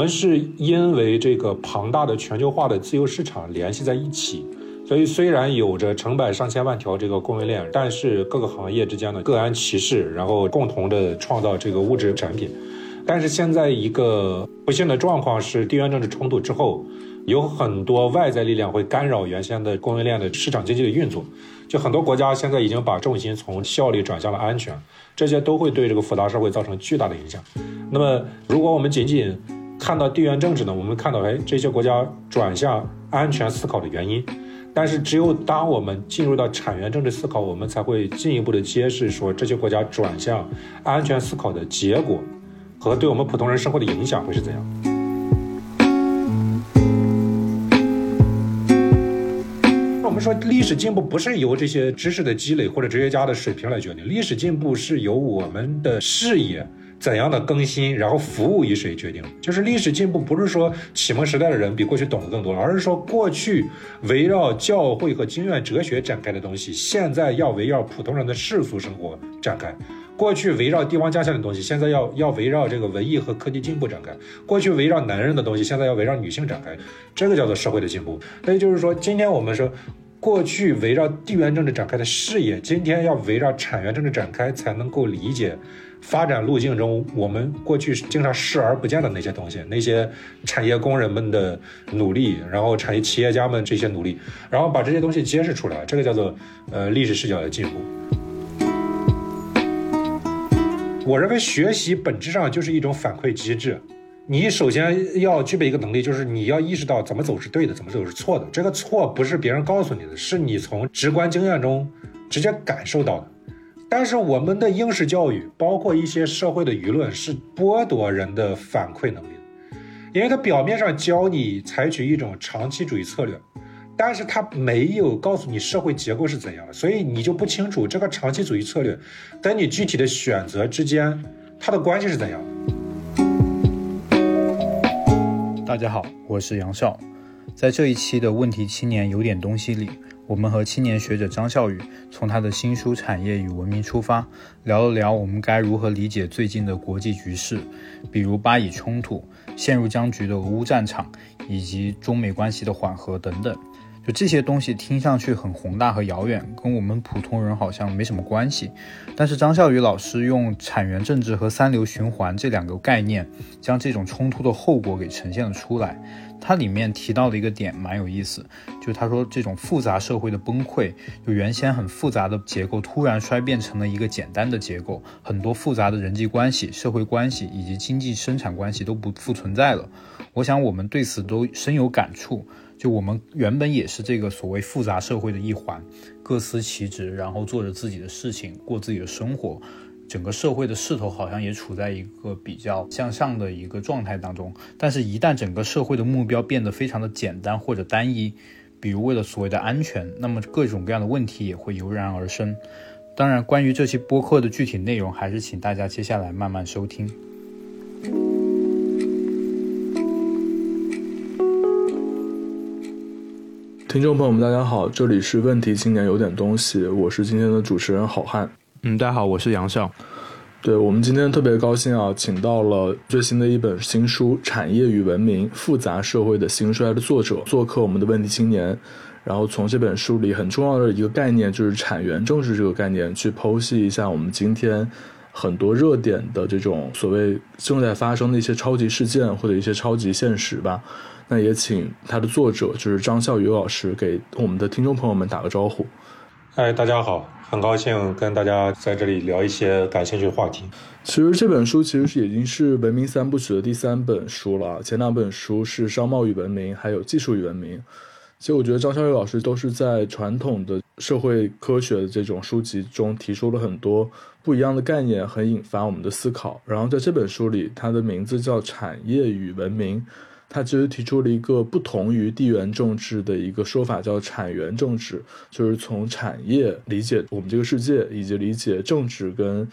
我们是因为这个庞大的全球化的自由市场联系在一起，所以虽然有着成百上千万条这个供应链，但是各个行业之间的各安其事，然后共同的创造这个物质产品。但是现在一个不幸的状况是，地缘政治冲突之后，有很多外在力量会干扰原先的供应链的市场经济的运作。就很多国家现在已经把重心从效率转向了安全，这些都会对这个复杂社会造成巨大的影响。那么，如果我们仅仅看到地缘政治呢？我们看到，哎，这些国家转向安全思考的原因。但是，只有当我们进入到产源政治思考，我们才会进一步的揭示说，这些国家转向安全思考的结果和对我们普通人生活的影响会是怎样。我们说历史进步不是由这些知识的积累或者哲学家的水平来决定，历史进步是由我们的视野怎样的更新，然后服务于谁决定。就是历史进步不是说启蒙时代的人比过去懂得更多，而是说过去围绕教会和经验哲学展开的东西，现在要围绕普通人的世俗生活展开；过去围绕帝王将相的东西，现在要要围绕这个文艺和科技进步展开；过去围绕男人的东西，现在要围绕女性展开。这个叫做社会的进步。那也就是说，今天我们说。过去围绕地缘政治展开的视野，今天要围绕产业政治展开，才能够理解发展路径中我们过去经常视而不见的那些东西，那些产业工人们的努力，然后产业企业家们这些努力，然后把这些东西揭示出来，这个叫做呃历史视角的进步。我认为学习本质上就是一种反馈机制。你首先要具备一个能力，就是你要意识到怎么走是对的，怎么走是错的。这个错不是别人告诉你的，是你从直观经验中直接感受到的。但是我们的应试教育，包括一些社会的舆论，是剥夺人的反馈能力的，因为它表面上教你采取一种长期主义策略，但是它没有告诉你社会结构是怎样的，所以你就不清楚这个长期主义策略跟你具体的选择之间它的关系是怎样。大家好，我是杨笑。在这一期的问题青年有点东西里，我们和青年学者张笑宇从他的新书《产业与文明》出发，聊了聊我们该如何理解最近的国际局势，比如巴以冲突、陷入僵局的俄乌战场，以及中美关系的缓和等等。就这些东西听上去很宏大和遥远，跟我们普通人好像没什么关系。但是张笑宇老师用产源政治和三流循环这两个概念，将这种冲突的后果给呈现了出来。它里面提到的一个点蛮有意思，就他说这种复杂社会的崩溃，就原先很复杂的结构突然衰变成了一个简单的结构，很多复杂的人际关系、社会关系以及经济生产关系都不复存在了。我想我们对此都深有感触。就我们原本也是这个所谓复杂社会的一环，各司其职，然后做着自己的事情，过自己的生活，整个社会的势头好像也处在一个比较向上的一个状态当中。但是，一旦整个社会的目标变得非常的简单或者单一，比如为了所谓的安全，那么各种各样的问题也会油然而生。当然，关于这期播客的具体内容，还是请大家接下来慢慢收听。听众朋友们，大家好，这里是问题青年有点东西，我是今天的主持人好汉。嗯，大家好，我是杨笑。对我们今天特别高兴啊，请到了最新的一本新书《产业与文明：复杂社会的兴衰》的作者做客我们的问题青年，然后从这本书里很重要的一个概念，就是产源政治这个概念，去剖析一下我们今天很多热点的这种所谓正在发生的一些超级事件或者一些超级现实吧。那也请他的作者就是张笑宇老师给我们的听众朋友们打个招呼。哎，大家好，很高兴跟大家在这里聊一些感兴趣的话题。其实这本书其实是已经是文明三部曲的第三本书了，前两本书是商贸与文明，还有技术与文明。其实我觉得张笑宇老师都是在传统的社会科学的这种书籍中提出了很多不一样的概念，很引发我们的思考。然后在这本书里，它的名字叫《产业与文明》。他其实提出了一个不同于地缘政治的一个说法，叫产源政治，就是从产业理解我们这个世界，以及理解政治跟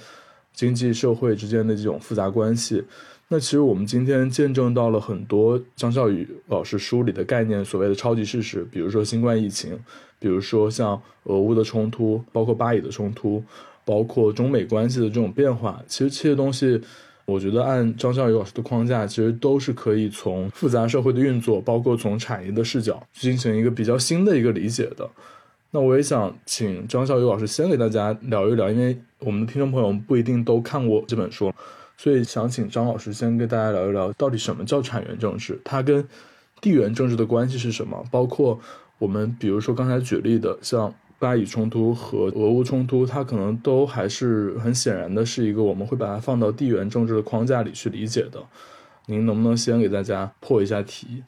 经济社会之间的这种复杂关系。那其实我们今天见证到了很多张笑宇老师书里的概念，所谓的超级事实，比如说新冠疫情，比如说像俄乌的冲突，包括巴以的冲突，包括中美关系的这种变化。其实这些东西。我觉得按张笑宇老师的框架，其实都是可以从复杂社会的运作，包括从产业的视角去进行一个比较新的一个理解的。那我也想请张笑宇老师先给大家聊一聊，因为我们的听众朋友不一定都看过这本书，所以想请张老师先跟大家聊一聊，到底什么叫产源政治，它跟地缘政治的关系是什么？包括我们比如说刚才举例的，像巴以冲突和俄乌冲突，它可能都还是很显然的是一个我们会把它放到地缘政治的框架里去理解的。您能不能先给大家破一下题？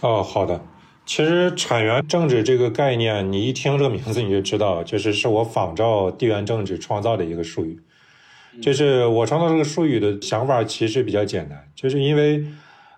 哦，好的。其实产源政治这个概念，你一听这个名字你就知道，就是是我仿照地缘政治创造的一个术语。就是我创造这个术语的想法其实比较简单，就是因为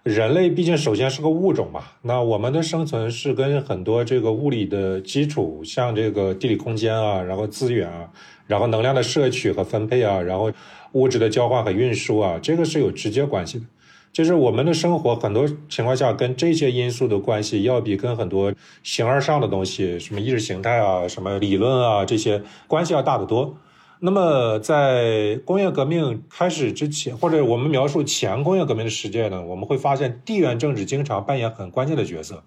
人类毕竟首先是个物种嘛，那我们的生存是跟很多这个物理的基础，像这个地理空间啊，然后资源啊，然后能量的摄取和分配啊，然后物质的交换和运输啊，这个是有直接关系的。就是我们的生活很多情况下跟这些因素的关系，要比跟很多形而上的东西，什么意识形态啊、什么理论啊这些关系要大得多。那么在工业革命开始之前，或者我们描述前工业革命的世界呢，我们会发现地缘政治经常扮演很关键的角色，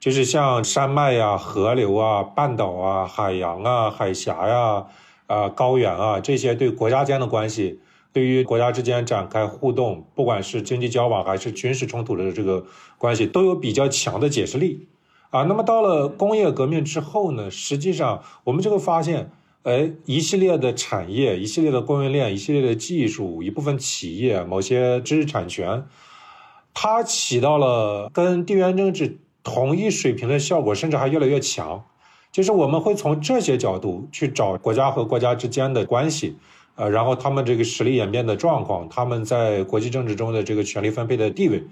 就是像山脉呀、河流啊、半岛啊、海洋啊、海峡呀、啊高原啊这些对国家间的关系。对于国家之间展开互动，不管是经济交往还是军事冲突的这个关系，都有比较强的解释力啊。那么到了工业革命之后呢，实际上我们就会发现，哎，一系列的产业、一系列的供应链、一系列的技术、一部分企业、某些知识产权，它起到了跟地缘政治同一水平的效果，甚至还越来越强。就是我们会从这些角度去找国家和国家之间的关系。呃，然后他们这个实力演变的状况，他们在国际政治中的这个权力分配的地位，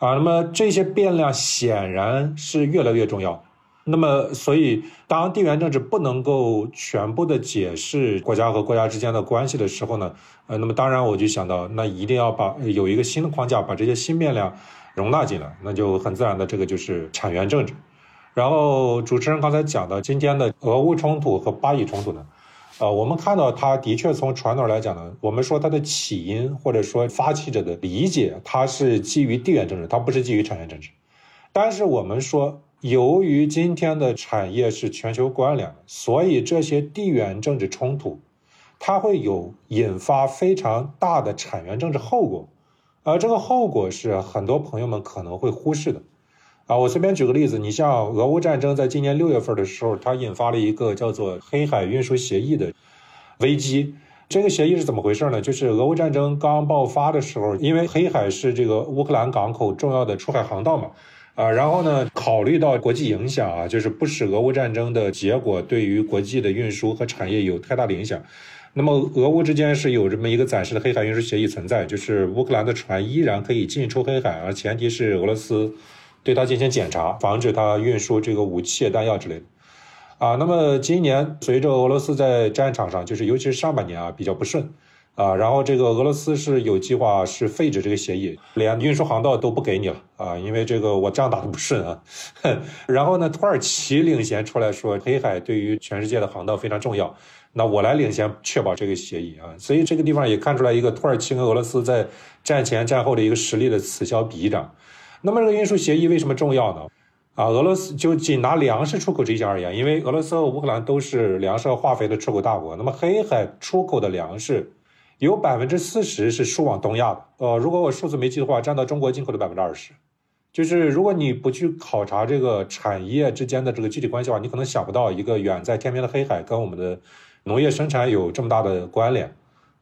啊，那么这些变量显然是越来越重要。那么，所以当地缘政治不能够全部的解释国家和国家之间的关系的时候呢，呃，那么当然我就想到，那一定要把有一个新的框架把这些新变量容纳进来，那就很自然的这个就是产源政治。然后主持人刚才讲的今天的俄乌冲突和巴以冲突呢？呃，我们看到它的确从传统来讲呢，我们说它的起因或者说发起者的理解，它是基于地缘政治，它不是基于产源政治。但是我们说，由于今天的产业是全球关联，所以这些地缘政治冲突，它会有引发非常大的产源政治后果，而这个后果是很多朋友们可能会忽视的。啊，我随便举个例子，你像俄乌战争，在今年六月份的时候，它引发了一个叫做黑海运输协议的危机。这个协议是怎么回事呢？就是俄乌战争刚爆发的时候，因为黑海是这个乌克兰港口重要的出海航道嘛，啊，然后呢，考虑到国际影响啊，就是不使俄乌战争的结果对于国际的运输和产业有太大的影响。那么，俄乌之间是有这么一个暂时的黑海运输协议存在，就是乌克兰的船依然可以进出黑海，而前提是俄罗斯。对它进行检查，防止它运输这个武器、弹药之类的，啊，那么今年随着俄罗斯在战场上，就是尤其是上半年啊比较不顺，啊，然后这个俄罗斯是有计划是废止这个协议，连运输航道都不给你了啊，因为这个我仗打的不顺啊，然后呢，土耳其领衔出来说，黑海对于全世界的航道非常重要，那我来领先确保这个协议啊，所以这个地方也看出来一个土耳其跟俄罗斯在战前战后的一个实力的此消彼长。那么这个运输协议为什么重要呢？啊，俄罗斯就仅拿粮食出口这一项而言，因为俄罗斯和乌克兰都是粮食和化肥的出口大国。那么黑海出口的粮食有百分之四十是输往东亚的。呃，如果我数字没记的话，占到中国进口的百分之二十。就是如果你不去考察这个产业之间的这个具体关系的话，你可能想不到一个远在天边的黑海跟我们的农业生产有这么大的关联。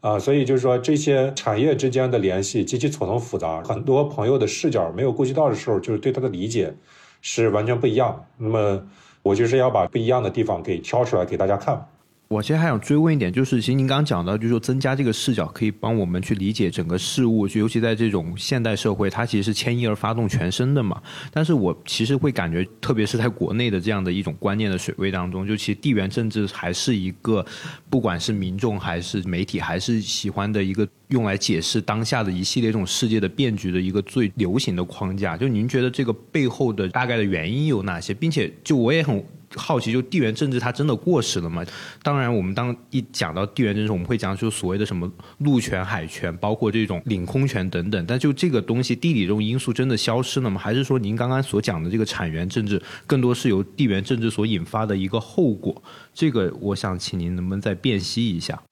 啊，所以就是说，这些产业之间的联系极其错综复杂，很多朋友的视角没有顾及到的时候，就是对它的理解是完全不一样。那么，我就是要把不一样的地方给挑出来给大家看。我其实还想追问一点，就是其实您刚刚讲到，就是说增加这个视角，可以帮我们去理解整个事物，就尤其在这种现代社会，它其实是牵一而发动全身的嘛。但是我其实会感觉，特别是在国内的这样的一种观念的水位当中，就其实地缘政治还是一个，不管是民众还是媒体，还是喜欢的一个用来解释当下的一系列这种世界的变局的一个最流行的框架。就您觉得这个背后的大概的原因有哪些？并且，就我也很。好奇，就地缘政治它真的过时了吗？当然，我们当一讲到地缘政治，我们会讲就所谓的什么陆权、海权，包括这种领空权等等。但就这个东西，地理这种因素真的消失了吗？还是说您刚刚所讲的这个产源政治，更多是由地缘政治所引发的一个后果？这个，我想请您能不能再辨析一下？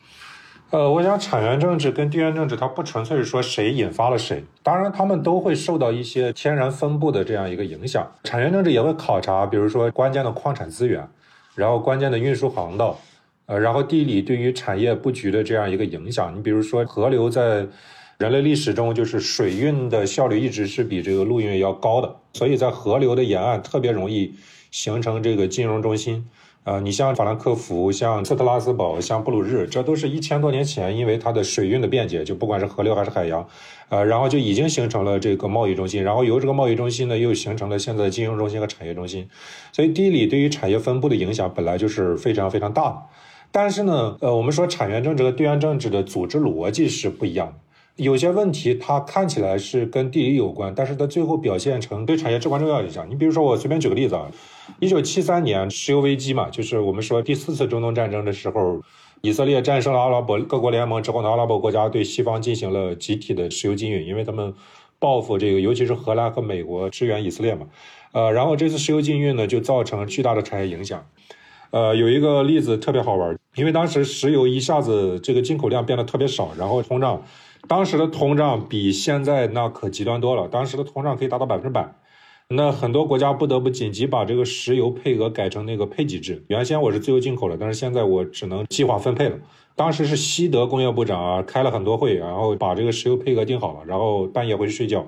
呃，我想产源政治跟地缘政治，它不纯粹是说谁引发了谁，当然他们都会受到一些天然分布的这样一个影响。产源政治也会考察，比如说关键的矿产资源，然后关键的运输航道，呃，然后地理对于产业布局的这样一个影响。你比如说河流在人类历史中，就是水运的效率一直是比这个陆运要高的，所以在河流的沿岸特别容易形成这个金融中心。啊，你像法兰克福、像斯特拉斯堡、像布鲁日，这都是一千多年前，因为它的水运的便捷，就不管是河流还是海洋，呃，然后就已经形成了这个贸易中心，然后由这个贸易中心呢，又形成了现在的金融中心和产业中心。所以地理对于产业分布的影响本来就是非常非常大的。但是呢，呃，我们说产源政治和地缘政治的组织逻辑是不一样的。有些问题它看起来是跟地理有关，但是它最后表现成对产业至关重要影响。你比如说，我随便举个例子啊。一九七三年石油危机嘛，就是我们说第四次中东战争的时候，以色列战胜了阿拉伯各国联盟之后呢，阿拉伯国家对西方进行了集体的石油禁运，因为他们报复这个，尤其是荷兰和美国支援以色列嘛。呃，然后这次石油禁运呢，就造成巨大的产业影响。呃，有一个例子特别好玩，因为当时石油一下子这个进口量变得特别少，然后通胀，当时的通胀比现在那可极端多了，当时的通胀可以达到百分之百。那很多国家不得不紧急把这个石油配额改成那个配给制。原先我是自由进口的，但是现在我只能计划分配了。当时是西德工业部长啊开了很多会，然后把这个石油配额定好了，然后半夜回去睡觉，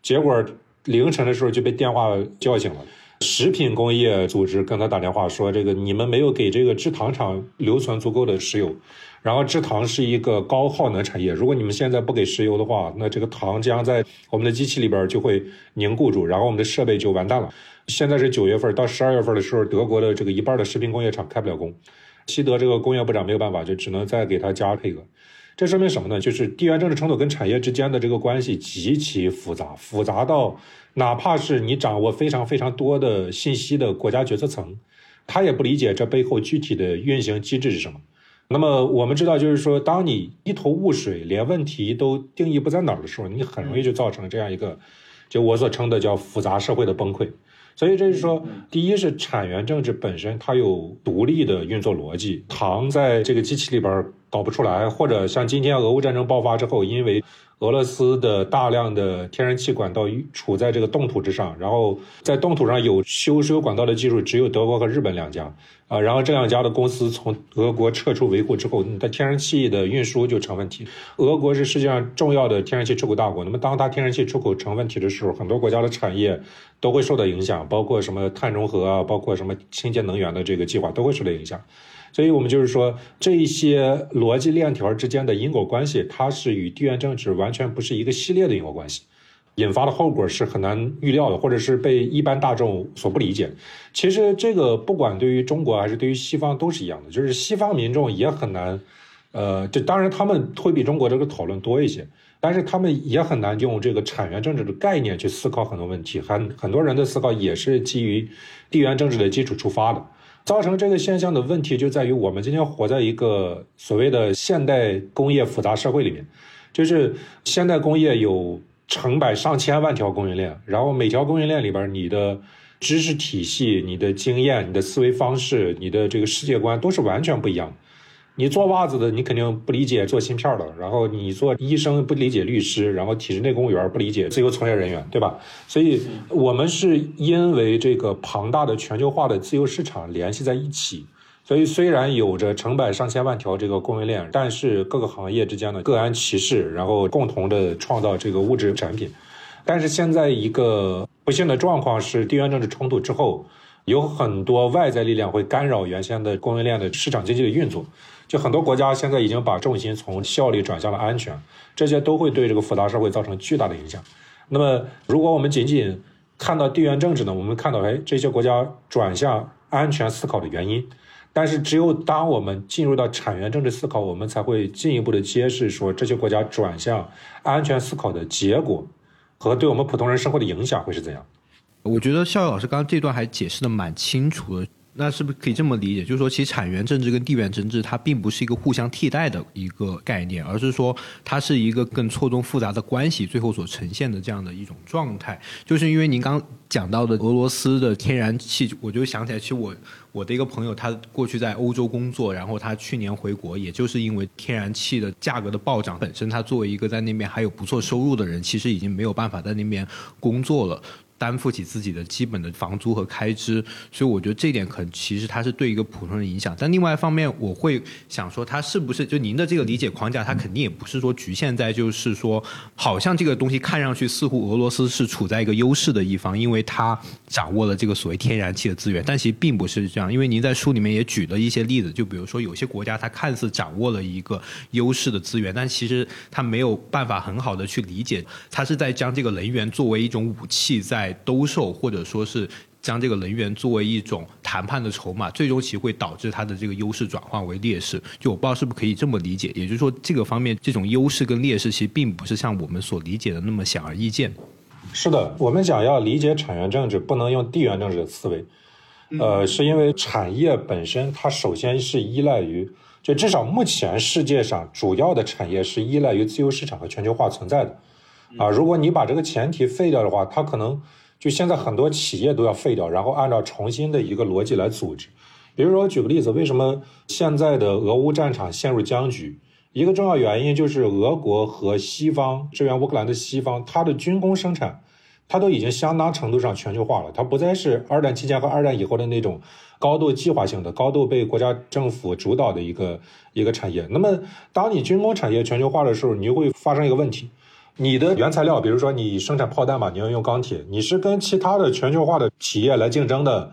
结果凌晨的时候就被电话叫醒了。食品工业组织跟他打电话说：“这个你们没有给这个制糖厂留存足够的石油。”然后制糖是一个高耗能产业，如果你们现在不给石油的话，那这个糖将在我们的机器里边就会凝固住，然后我们的设备就完蛋了。现在是九月份，到十二月份的时候，德国的这个一半的食品工业厂开不了工，西德这个工业部长没有办法，就只能再给他加配额。这说明什么呢？就是地缘政治冲突跟产业之间的这个关系极其复杂，复杂到哪怕是你掌握非常非常多的信息的国家决策层，他也不理解这背后具体的运行机制是什么。那么我们知道，就是说，当你一头雾水，连问题都定义不在哪儿的时候，你很容易就造成这样一个，就我所称的叫复杂社会的崩溃。所以这是说，第一是产源政治本身它有独立的运作逻辑，糖在这个机器里边搞不出来，或者像今天俄乌战争爆发之后，因为俄罗斯的大量的天然气管道处在这个冻土之上，然后在冻土上有修石油管道的技术，只有德国和日本两家。啊，然后这两家的公司从俄国撤出维护之后，它天然气的运输就成问题。俄国是世界上重要的天然气出口大国，那么当它天然气出口成问题的时候，很多国家的产业都会受到影响，包括什么碳中和啊，包括什么清洁能源的这个计划都会受到影响。所以我们就是说，这一些逻辑链条之间的因果关系，它是与地缘政治完全不是一个系列的因果关系。引发的后果是很难预料的，或者是被一般大众所不理解。其实这个不管对于中国还是对于西方都是一样的，就是西方民众也很难，呃，这当然他们会比中国这个讨论多一些，但是他们也很难用这个产源政治的概念去思考很多问题。很很多人的思考也是基于地缘政治的基础出发的，造成这个现象的问题就在于我们今天活在一个所谓的现代工业复杂社会里面，就是现代工业有。成百上千万条供应链，然后每条供应链里边，你的知识体系、你的经验、你的思维方式、你的这个世界观都是完全不一样的。你做袜子的，你肯定不理解做芯片的；然后你做医生不理解律师，然后体制内公务员不理解自由从业人员，对吧？所以，我们是因为这个庞大的全球化的自由市场联系在一起。所以，虽然有着成百上千万条这个供应链，但是各个行业之间的各安其事，然后共同的创造这个物质产品。但是现在一个不幸的状况是，地缘政治冲突之后，有很多外在力量会干扰原先的供应链的市场经济的运作。就很多国家现在已经把重心从效率转向了安全，这些都会对这个复杂社会造成巨大的影响。那么，如果我们仅仅看到地缘政治呢？我们看到，哎，这些国家转向安全思考的原因。但是只有当我们进入到产源政治思考，我们才会进一步的揭示说这些国家转向安全思考的结果和对我们普通人生活的影响会是怎样。我觉得肖老师刚刚这段还解释的蛮清楚的。那是不是可以这么理解？就是说，其实产源政治跟地缘政治它并不是一个互相替代的一个概念，而是说它是一个更错综复杂的关系，最后所呈现的这样的一种状态。就是因为您刚讲到的俄罗斯的天然气，我就想起来，其实我我的一个朋友，他过去在欧洲工作，然后他去年回国，也就是因为天然气的价格的暴涨，本身他作为一个在那边还有不错收入的人，其实已经没有办法在那边工作了。担负起自己的基本的房租和开支，所以我觉得这点可能其实它是对一个普通人影响。但另外一方面，我会想说，它是不是就您的这个理解框架，它肯定也不是说局限在就是说，好像这个东西看上去似乎俄罗斯是处在一个优势的一方，因为它掌握了这个所谓天然气的资源，但其实并不是这样。因为您在书里面也举了一些例子，就比如说有些国家它看似掌握了一个优势的资源，但其实它没有办法很好的去理解，它是在将这个能源作为一种武器在。兜售，或者说是将这个能源作为一种谈判的筹码，最终其实会导致它的这个优势转换为劣势。就我不知道是不是可以这么理解，也就是说，这个方面这种优势跟劣势其实并不是像我们所理解的那么显而易见。是的，我们讲要理解产源政治，不能用地缘政治的思维，呃，是因为产业本身它首先是依赖于，就至少目前世界上主要的产业是依赖于自由市场和全球化存在的。啊，如果你把这个前提废掉的话，它可能。就现在很多企业都要废掉，然后按照重新的一个逻辑来组织。比如说，举个例子，为什么现在的俄乌战场陷入僵局？一个重要原因就是俄国和西方支援乌克兰的西方，它的军工生产，它都已经相当程度上全球化了。它不再是二战期间和二战以后的那种高度计划性的、高度被国家政府主导的一个一个产业。那么，当你军工产业全球化的时候，你就会发生一个问题。你的原材料，比如说你生产炮弹嘛，你要用钢铁，你是跟其他的全球化的企业来竞争的。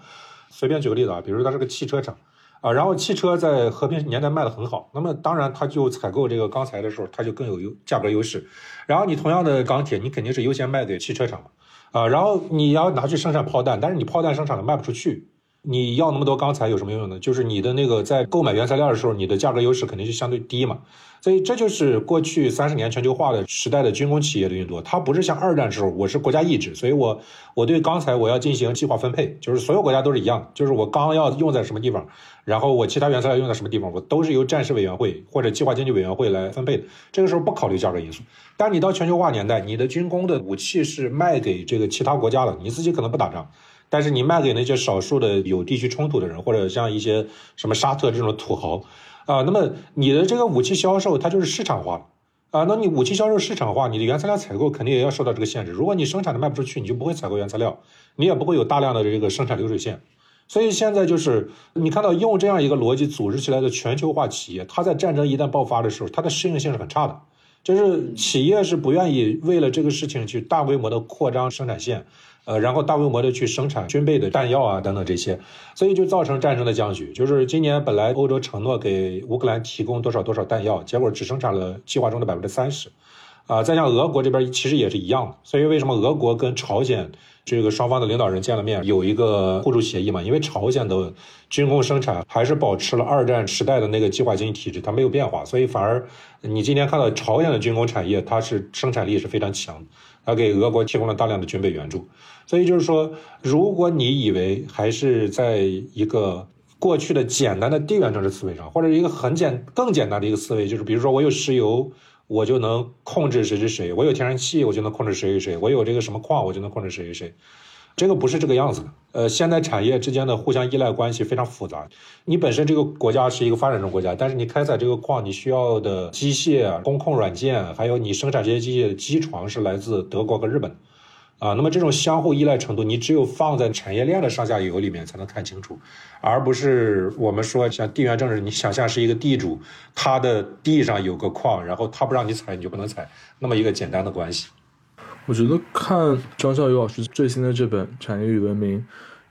随便举个例子啊，比如它是个汽车厂，啊，然后汽车在和平年代卖的很好，那么当然它就采购这个钢材的时候，它就更有优价格优势。然后你同样的钢铁，你肯定是优先卖给汽车厂嘛，啊，然后你要拿去生产炮弹，但是你炮弹生产了卖不出去。你要那么多钢材有什么用呢？就是你的那个在购买原材料的时候，你的价格优势肯定是相对低嘛。所以这就是过去三十年全球化的时代的军工企业的运作。它不是像二战时候，我是国家意志，所以我我对钢材我要进行计划分配，就是所有国家都是一样的，就是我钢要用在什么地方，然后我其他原材料用在什么地方，我都是由战时委员会或者计划经济委员会来分配的。这个时候不考虑价格因素。但你到全球化年代，你的军工的武器是卖给这个其他国家了，你自己可能不打仗。但是你卖给那些少数的有地区冲突的人，或者像一些什么沙特这种土豪，啊，那么你的这个武器销售它就是市场化啊，那你武器销售市场化，你的原材料采购肯定也要受到这个限制。如果你生产的卖不出去，你就不会采购原材料，你也不会有大量的这个生产流水线。所以现在就是你看到用这样一个逻辑组织起来的全球化企业，它在战争一旦爆发的时候，它的适应性是很差的。就是企业是不愿意为了这个事情去大规模的扩张生产线。呃，然后大规模的去生产军备的弹药啊，等等这些，所以就造成战争的僵局。就是今年本来欧洲承诺给乌克兰提供多少多少弹药，结果只生产了计划中的百分之三十，啊，再像俄国这边其实也是一样的。所以为什么俄国跟朝鲜这个双方的领导人见了面，有一个互助协议嘛？因为朝鲜的军工生产还是保持了二战时代的那个计划经济体制，它没有变化，所以反而你今天看到朝鲜的军工产业，它是生产力是非常强的。他给俄国提供了大量的军备援助，所以就是说，如果你以为还是在一个过去的简单的地缘政治思维上，或者一个很简更简单的一个思维，就是比如说我有石油，我就能控制谁谁谁；我有天然气，我就能控制谁谁谁；我有这个什么矿，我就能控制谁谁谁。这个不是这个样子的，呃，现在产业之间的互相依赖关系非常复杂。你本身这个国家是一个发展中国家，但是你开采这个矿，你需要的机械、工控软件，还有你生产这些机械的机床是来自德国和日本，啊，那么这种相互依赖程度，你只有放在产业链的上下游里面才能看清楚，而不是我们说像地缘政治，你想象是一个地主，他的地上有个矿，然后他不让你采，你就不能采，那么一个简单的关系。我觉得看张笑宇老师最新的这本《产业与文明》，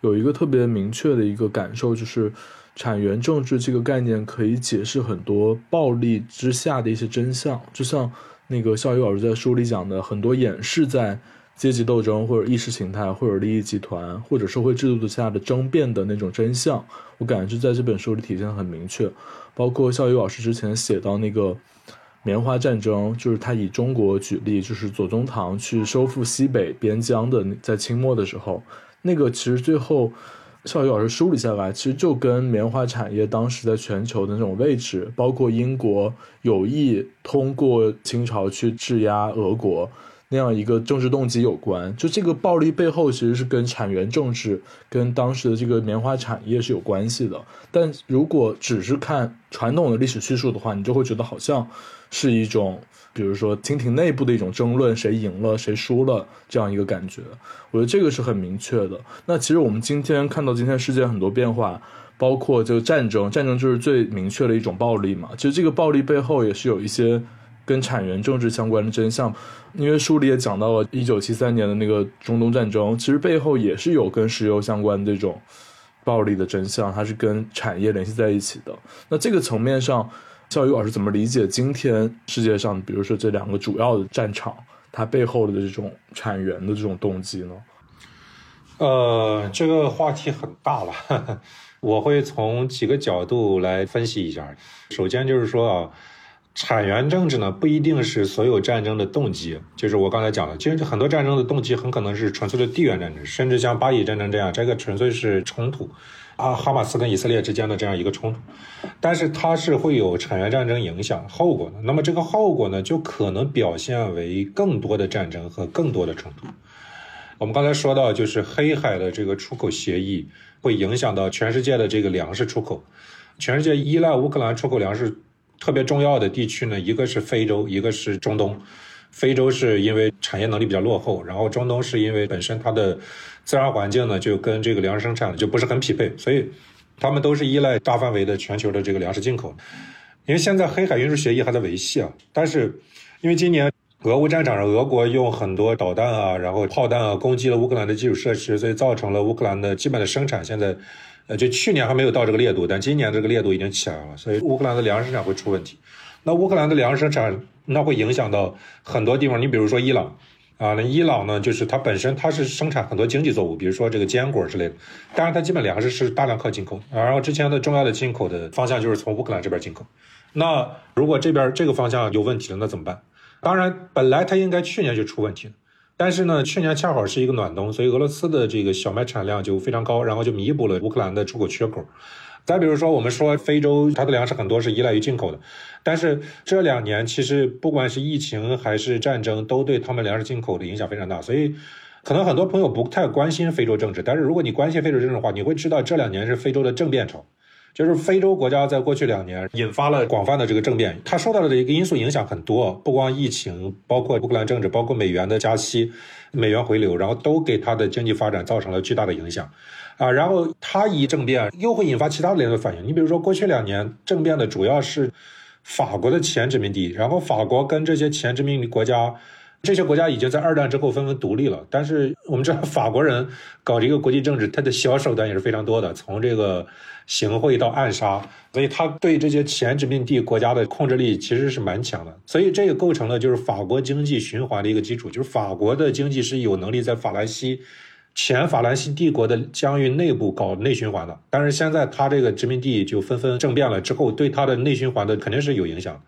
有一个特别明确的一个感受，就是产源政治这个概念可以解释很多暴力之下的一些真相。就像那个笑宇老师在书里讲的，很多掩饰在阶级斗争或者意识形态或者利益集团或者社会制度下的争辩的那种真相，我感觉就在这本书里体现的很明确。包括校友老师之前写到那个棉花战争，就是他以中国举例，就是左宗棠去收复西北边疆的，在清末的时候，那个其实最后。校友老师梳理下来，其实就跟棉花产业当时在全球的那种位置，包括英国有意通过清朝去质押俄国那样一个政治动机有关。就这个暴力背后，其实是跟产源政治、跟当时的这个棉花产业是有关系的。但如果只是看传统的历史叙述的话，你就会觉得好像是一种。比如说，清廷内部的一种争论，谁赢了，谁输了，这样一个感觉，我觉得这个是很明确的。那其实我们今天看到今天世界很多变化，包括就战争，战争就是最明确的一种暴力嘛。其实这个暴力背后也是有一些跟产源政治相关的真相，因为书里也讲到了一九七三年的那个中东战争，其实背后也是有跟石油相关的这种暴力的真相，它是跟产业联系在一起的。那这个层面上。教育老师怎么理解今天世界上，比如说这两个主要的战场，它背后的这种产源的这种动机呢？呃，这个话题很大了，我会从几个角度来分析一下。首先就是说啊，产源政治呢不一定是所有战争的动机，就是我刚才讲的，其实很多战争的动机很可能是纯粹的地缘战争，甚至像巴以战争这样，这个纯粹是冲突。啊，哈马斯跟以色列之间的这样一个冲突，但是它是会有产业战争影响后果的。那么这个后果呢，就可能表现为更多的战争和更多的冲突。我们刚才说到，就是黑海的这个出口协议会影响到全世界的这个粮食出口。全世界依赖乌克兰出口粮食特别重要的地区呢，一个是非洲，一个是中东。非洲是因为产业能力比较落后，然后中东是因为本身它的自然环境呢就跟这个粮食生产就不是很匹配，所以他们都是依赖大范围的全球的这个粮食进口。因为现在黑海运输协议还在维系啊，但是因为今年俄乌战场上俄国用很多导弹啊，然后炮弹啊攻击了乌克兰的基础设施，所以造成了乌克兰的基本的生产现在呃就去年还没有到这个烈度，但今年这个烈度已经起来了，所以乌克兰的粮食生产会出问题。那乌克兰的粮食生产，那会影响到很多地方。你比如说伊朗，啊，那伊朗呢，就是它本身它是生产很多经济作物，比如说这个坚果之类的，当然它基本粮食是大量靠进口。然后之前的重要的进口的方向就是从乌克兰这边进口。那如果这边这个方向有问题了，那怎么办？当然，本来它应该去年就出问题了，但是呢，去年恰好是一个暖冬，所以俄罗斯的这个小麦产量就非常高，然后就弥补了乌克兰的出口缺口。再比如说，我们说非洲它的粮食很多是依赖于进口的，但是这两年其实不管是疫情还是战争，都对他们粮食进口的影响非常大。所以，可能很多朋友不太关心非洲政治，但是如果你关心非洲政治的话，你会知道这两年是非洲的政变潮，就是非洲国家在过去两年引发了广泛的这个政变，它受到的一个因素影响很多，不光疫情，包括乌克兰政治，包括美元的加息、美元回流，然后都给它的经济发展造成了巨大的影响。啊，然后它一政变又会引发其他的连锁反应。你比如说，过去两年政变的主要是法国的前殖民地，然后法国跟这些前殖民国家，这些国家已经在二战之后纷纷独立了。但是我们知道，法国人搞这个国际政治，他的小手段也是非常多的，从这个行贿到暗杀，所以他对这些前殖民地国家的控制力其实是蛮强的。所以这个构成了就是法国经济循环的一个基础，就是法国的经济是有能力在法兰西。前法兰西帝国的疆域内部搞内循环的，但是现在他这个殖民地就纷纷政变了之后，对他的内循环的肯定是有影响。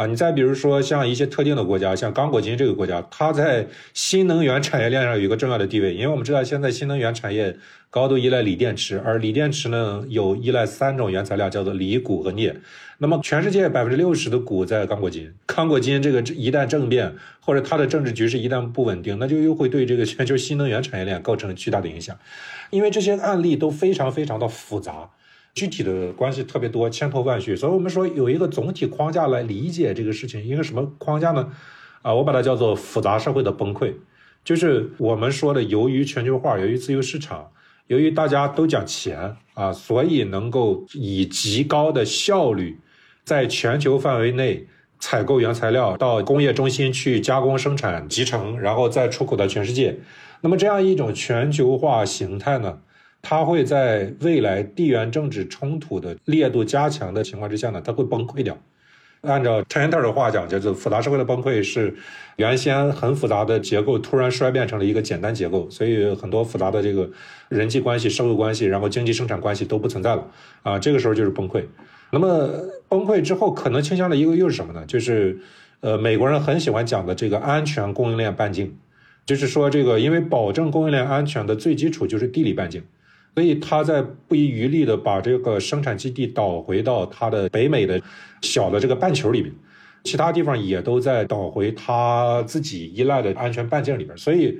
啊，你再比如说像一些特定的国家，像刚果金这个国家，它在新能源产业链上有一个重要的地位，因为我们知道现在新能源产业高度依赖锂电池，而锂电池呢有依赖三种原材料，叫做锂、钴和镍。那么全世界百分之六十的钴在刚果金，刚果金这个一旦政变或者它的政治局势一旦不稳定，那就又会对这个全球新能源产业链构成巨大的影响，因为这些案例都非常非常的复杂。具体的关系特别多，千头万绪，所以我们说有一个总体框架来理解这个事情，一个什么框架呢？啊，我把它叫做复杂社会的崩溃，就是我们说的，由于全球化，由于自由市场，由于大家都讲钱啊，所以能够以极高的效率，在全球范围内采购原材料，到工业中心去加工生产集成，然后再出口到全世界。那么这样一种全球化形态呢？它会在未来地缘政治冲突的烈度加强的情况之下呢，它会崩溃掉。按照 Tanter 的话讲，就是复杂社会的崩溃是原先很复杂的结构突然衰变成了一个简单结构，所以很多复杂的这个人际关系、社会关系，然后经济生产关系都不存在了啊，这个时候就是崩溃。那么崩溃之后，可能倾向的一个又是什么呢？就是呃，美国人很喜欢讲的这个安全供应链半径，就是说这个因为保证供应链安全的最基础就是地理半径。所以他在不遗余力的把这个生产基地导回到他的北美的小的这个半球里面，其他地方也都在导回他自己依赖的安全半径里边。所以，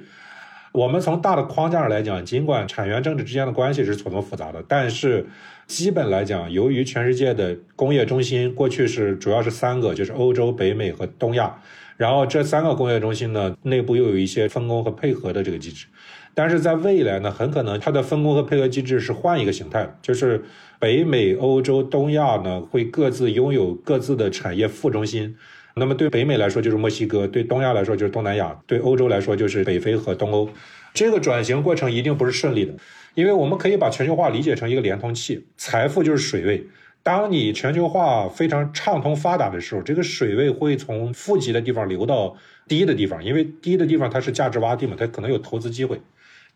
我们从大的框架上来讲，尽管产权政治之间的关系是错综复杂的，但是基本来讲，由于全世界的工业中心过去是主要是三个，就是欧洲、北美和东亚，然后这三个工业中心呢，内部又有一些分工和配合的这个机制。但是在未来呢，很可能它的分工和配合机制是换一个形态，就是北美、欧洲、东亚呢会各自拥有各自的产业副中心。那么对北美来说就是墨西哥，对东亚来说就是东南亚，对欧洲来说就是北非和东欧。这个转型过程一定不是顺利的，因为我们可以把全球化理解成一个连通器，财富就是水位。当你全球化非常畅通发达的时候，这个水位会从富集的地方流到低的地方，因为低的地方它是价值洼地嘛，它可能有投资机会。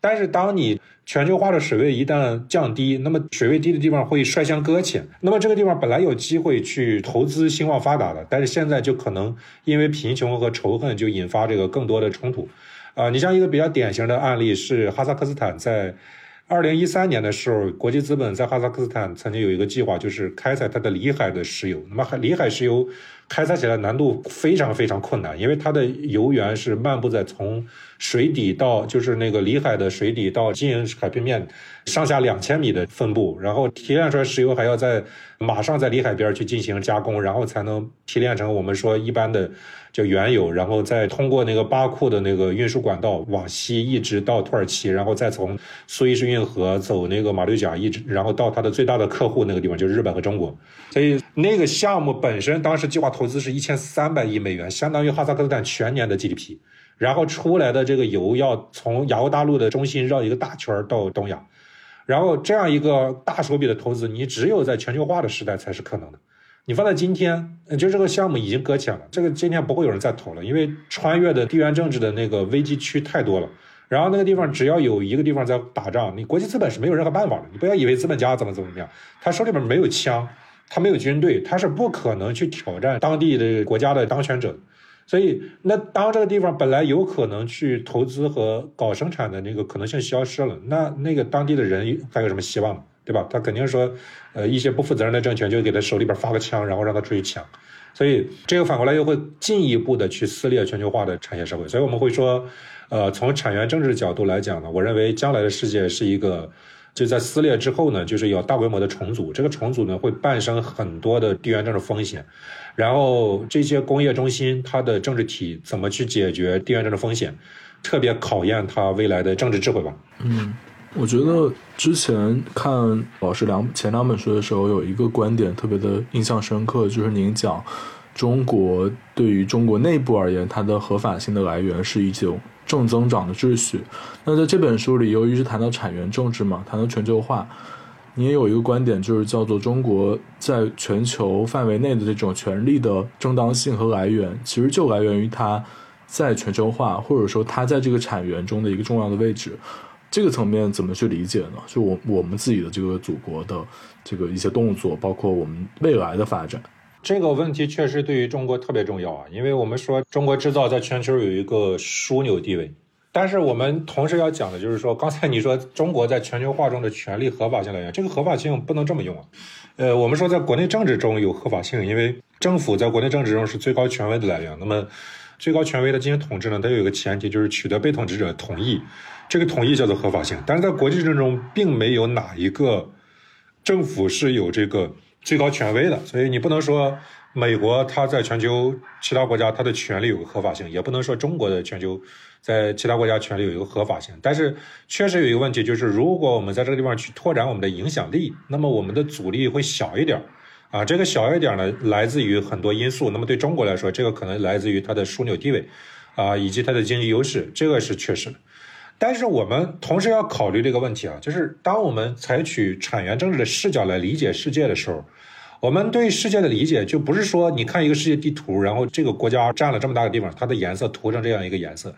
但是，当你全球化的水位一旦降低，那么水位低的地方会率先搁浅。那么这个地方本来有机会去投资兴旺发达的，但是现在就可能因为贫穷和仇恨就引发这个更多的冲突。啊，你像一个比较典型的案例是哈萨克斯坦在。二零一三年的时候，国际资本在哈萨克斯坦曾经有一个计划，就是开采它的里海的石油。那么，里海石油开采起来难度非常非常困难，因为它的油源是漫步在从水底到就是那个里海的水底到金营海平面上下两千米的分布，然后提炼出来石油还要在马上在里海边去进行加工，然后才能提炼成我们说一般的。叫原油，然后再通过那个巴库的那个运输管道往西一直到土耳其，然后再从苏伊士运河走那个马六甲一直，然后到它的最大的客户那个地方，就是日本和中国。所以那个项目本身当时计划投资是一千三百亿美元，相当于哈萨克斯坦全年的 GDP。然后出来的这个油要从亚欧大陆的中心绕一个大圈到东亚，然后这样一个大手笔的投资，你只有在全球化的时代才是可能的。你放在今天，就这个项目已经搁浅了。这个今天不会有人再投了，因为穿越的地缘政治的那个危机区太多了。然后那个地方只要有一个地方在打仗，你国际资本是没有任何办法的。你不要以为资本家怎么怎么样，他手里边没有枪，他没有军队，他是不可能去挑战当地的国家的当权者。所以，那当这个地方本来有可能去投资和搞生产的那个可能性消失了，那那个当地的人还有什么希望呢？对吧？他肯定说，呃，一些不负责任的政权就给他手里边发个枪，然后让他出去抢，所以这个反过来又会进一步的去撕裂全球化的产业社会。所以我们会说，呃，从产权政治角度来讲呢，我认为将来的世界是一个就在撕裂之后呢，就是有大规模的重组。这个重组呢，会伴生很多的地缘政治风险，然后这些工业中心它的政治体怎么去解决地缘政治风险，特别考验它未来的政治智慧吧。嗯。我觉得之前看老师两前两本书的时候，有一个观点特别的印象深刻，就是您讲中国对于中国内部而言，它的合法性的来源是一种正增长的秩序。那在这本书里，由于是谈到产权政治嘛，谈到全球化，你也有一个观点，就是叫做中国在全球范围内的这种权利的正当性和来源，其实就来源于它在全球化，或者说它在这个产源中的一个重要的位置。这个层面怎么去理解呢？就我我们自己的这个祖国的这个一些动作，包括我们未来的发展，这个问题确实对于中国特别重要啊。因为我们说中国制造在全球有一个枢纽地位，但是我们同时要讲的就是说，刚才你说中国在全球化中的权利合法性来源，这个合法性不能这么用啊。呃，我们说在国内政治中有合法性，因为政府在国内政治中是最高权威的来源。那么最高权威的进行统治呢，它有一个前提，就是取得被统治者同意。这个统一叫做合法性，但是在国际政治中，并没有哪一个政府是有这个最高权威的，所以你不能说美国它在全球其他国家它的权利有个合法性，也不能说中国的全球在其他国家权利有一个合法性。但是确实有一个问题，就是如果我们在这个地方去拓展我们的影响力，那么我们的阻力会小一点啊。这个小一点呢，来自于很多因素。那么对中国来说，这个可能来自于它的枢纽地位啊，以及它的经济优势，这个是确实的。但是我们同时要考虑这个问题啊，就是当我们采取产源政治的视角来理解世界的时候，我们对世界的理解就不是说你看一个世界地图，然后这个国家占了这么大个地方，它的颜色涂成这样一个颜色。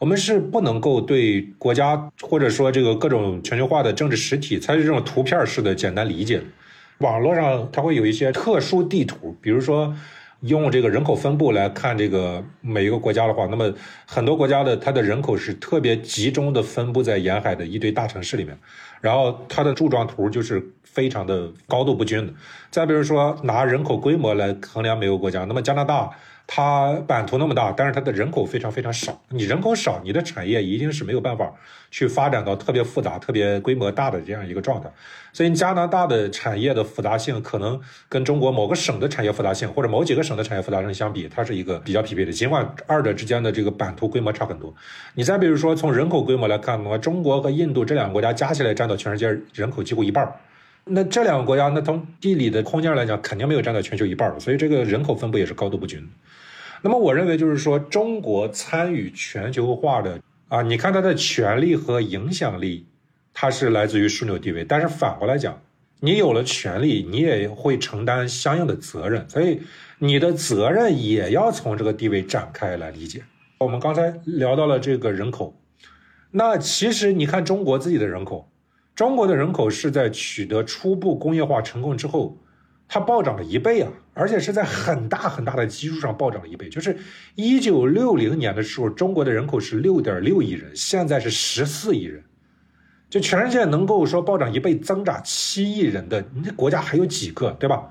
我们是不能够对国家或者说这个各种全球化的政治实体采取这种图片式的简单理解。网络上它会有一些特殊地图，比如说用这个人口分布来看这个每一个国家的话，那么很多国家的它的人口是特别集中的分布在沿海的一堆大城市里面，然后它的柱状图就是非常的高度不均的。再比如说拿人口规模来衡量每个国家，那么加拿大。它版图那么大，但是它的人口非常非常少。你人口少，你的产业一定是没有办法去发展到特别复杂、特别规模大的这样一个状态。所以加拿大的产业的复杂性，可能跟中国某个省的产业复杂性，或者某几个省的产业复杂性相比，它是一个比较匹配的。尽管二者之间的这个版图规模差很多。你再比如说从人口规模来看的话，中国和印度这两个国家加起来占到全世界人口几乎一半儿那这两个国家，那从地理的空间来讲，肯定没有占到全球一半所以这个人口分布也是高度不均。那么我认为就是说，中国参与全球化的啊，你看它的权力和影响力，它是来自于枢纽地位。但是反过来讲，你有了权力，你也会承担相应的责任，所以你的责任也要从这个地位展开来理解。我们刚才聊到了这个人口，那其实你看中国自己的人口，中国的人口是在取得初步工业化成功之后。它暴涨了一倍啊，而且是在很大很大的基数上暴涨了一倍。就是一九六零年的时候，中国的人口是六点六亿人，现在是十四亿人。就全世界能够说暴涨一倍、增长七亿人的，你这国家还有几个，对吧？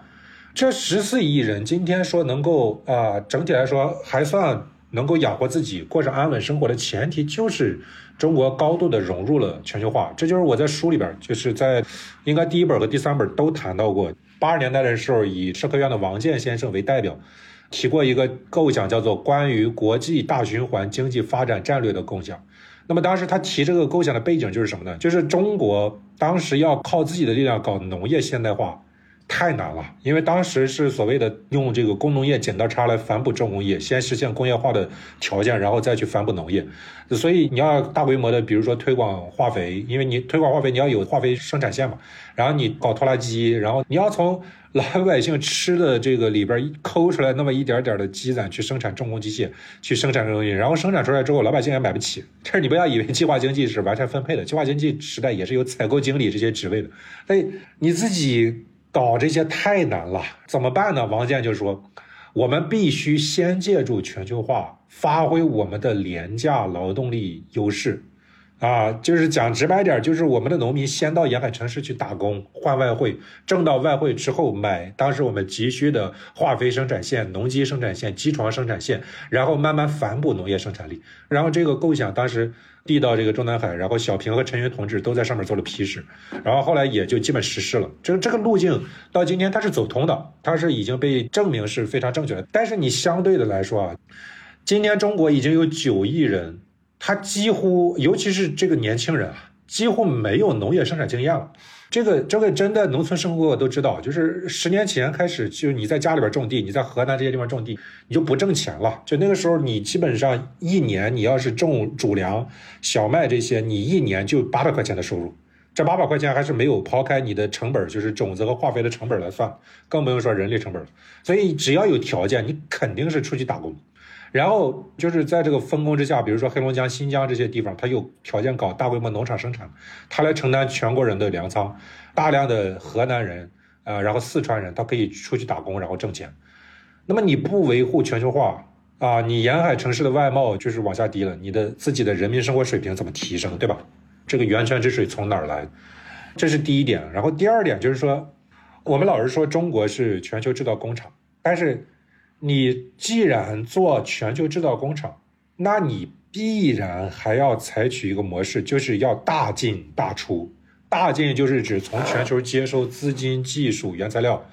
这十四亿人今天说能够啊，整体来说还算能够养活自己、过上安稳生活的前提，就是中国高度的融入了全球化。这就是我在书里边，就是在应该第一本和第三本都谈到过。八十年代的时候，以社科院的王健先生为代表，提过一个构想，叫做关于国际大循环经济发展战略的构想。那么当时他提这个构想的背景就是什么呢？就是中国当时要靠自己的力量搞农业现代化。太难了，因为当时是所谓的用这个工农业剪刀差来反哺重工业，先实现工业化的条件，然后再去反哺农业。所以你要大规模的，比如说推广化肥，因为你推广化肥，你要有化肥生产线嘛。然后你搞拖拉机，然后你要从老百姓吃的这个里边抠出来那么一点点的积攒去生产重工机械，去生产这东西，然后生产出来之后，老百姓也买不起。但是你不要以为计划经济是完全分配的，计划经济时代也是有采购经理这些职位的。所以你自己。搞这些太难了，怎么办呢？王健就说，我们必须先借助全球化，发挥我们的廉价劳动力优势。啊，就是讲直白点，就是我们的农民先到沿海城市去打工换外汇，挣到外汇之后买当时我们急需的化肥生产线、农机生产线、机床生产线，然后慢慢反哺农业生产力。然后这个构想当时递到这个中南海，然后小平和陈云同志都在上面做了批示，然后后来也就基本实施了。这这个路径到今天它是走通的，它是已经被证明是非常正确的。但是你相对的来说啊，今天中国已经有九亿人。他几乎，尤其是这个年轻人啊，几乎没有农业生产经验了。这个这个真的农村生活我都知道，就是十年前开始，就你在家里边种地，你在河南这些地方种地，你就不挣钱了。就那个时候，你基本上一年，你要是种主粮、小麦这些，你一年就八百块钱的收入。这八百块钱还是没有抛开你的成本，就是种子和化肥的成本来算，更不用说人力成本了。所以只要有条件，你肯定是出去打工。然后就是在这个分工之下，比如说黑龙江、新疆这些地方，它有条件搞大规模农场生产，它来承担全国人的粮仓，大量的河南人，呃，然后四川人，他可以出去打工，然后挣钱。那么你不维护全球化啊，你沿海城市的外贸就是往下低了，你的自己的人民生活水平怎么提升，对吧？这个源泉之水从哪儿来？这是第一点。然后第二点就是说，我们老是说中国是全球制造工厂，但是。你既然做全球制造工厂，那你必然还要采取一个模式，就是要大进大出。大进就是指从全球接收资金、技术、原材料。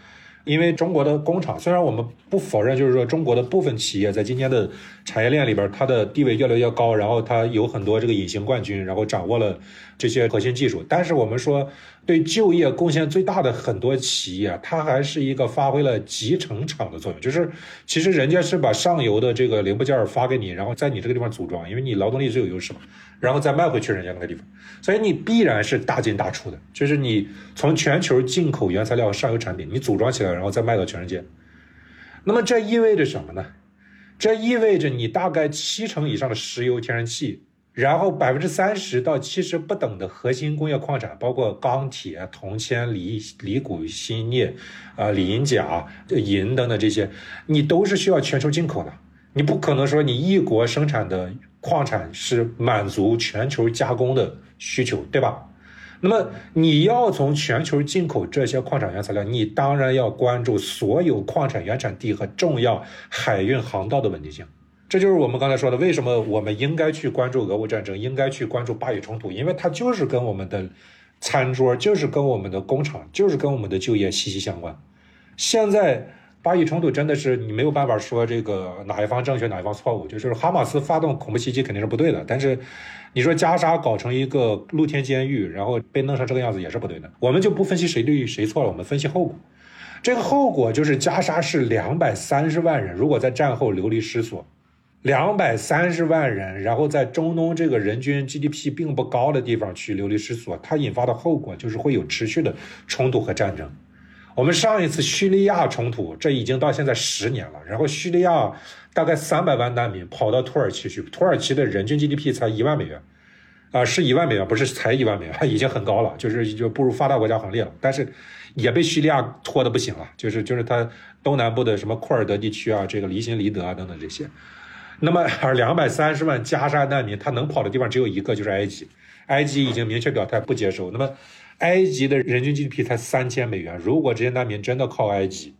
因为中国的工厂，虽然我们不否认，就是说中国的部分企业在今天的产业链里边，它的地位越来越高，然后它有很多这个隐形冠军，然后掌握了这些核心技术。但是我们说，对就业贡献最大的很多企业，它还是一个发挥了集成厂的作用，就是其实人家是把上游的这个零部件发给你，然后在你这个地方组装，因为你劳动力最有优势嘛。然后再卖回去人家那个地方，所以你必然是大进大出的，就是你从全球进口原材料上游产品，你组装起来。然后再卖到全世界。那么这意味着什么呢？这意味着你大概七成以上的石油、天然气，然后百分之三十到七十不等的核心工业矿产，包括钢铁、铜铅、锂、锂钴、锌、镍，啊，锂、银、钾、银等等这些，你都是需要全球进口的。你不可能说你一国生产的矿产是满足全球加工的需求，对吧？那么你要从全球进口这些矿产原材料，你当然要关注所有矿产原产地和重要海运航道的稳定性。这就是我们刚才说的，为什么我们应该去关注俄乌战争，应该去关注巴以冲突，因为它就是跟我们的餐桌，就是跟我们的工厂，就是跟我们的就业息息相关。现在。巴以冲突真的是你没有办法说这个哪一方正确哪一方错误，就是哈马斯发动恐怖袭击肯定是不对的，但是你说加沙搞成一个露天监狱，然后被弄成这个样子也是不对的。我们就不分析谁对谁错了，我们分析后果。这个后果就是加沙是两百三十万人，如果在战后流离失所，两百三十万人，然后在中东这个人均 GDP 并不高的地方去流离失所，它引发的后果就是会有持续的冲突和战争。我们上一次叙利亚冲突，这已经到现在十年了。然后叙利亚大概三百万难民跑到土耳其去，土耳其的人均 GDP 才一万美元，啊，是一万美元，不是才一万美元，已经很高了，就是就步入发达国家行列了。但是也被叙利亚拖得不行了，就是就是它东南部的什么库尔德地区啊，这个离心离德啊等等这些。那么而两百三十万加沙难民，他能跑的地方只有一个，就是埃及。埃及已经明确表态不接收。那么。埃及的人均 GDP 才三千美元，如果这些难民真的靠埃及，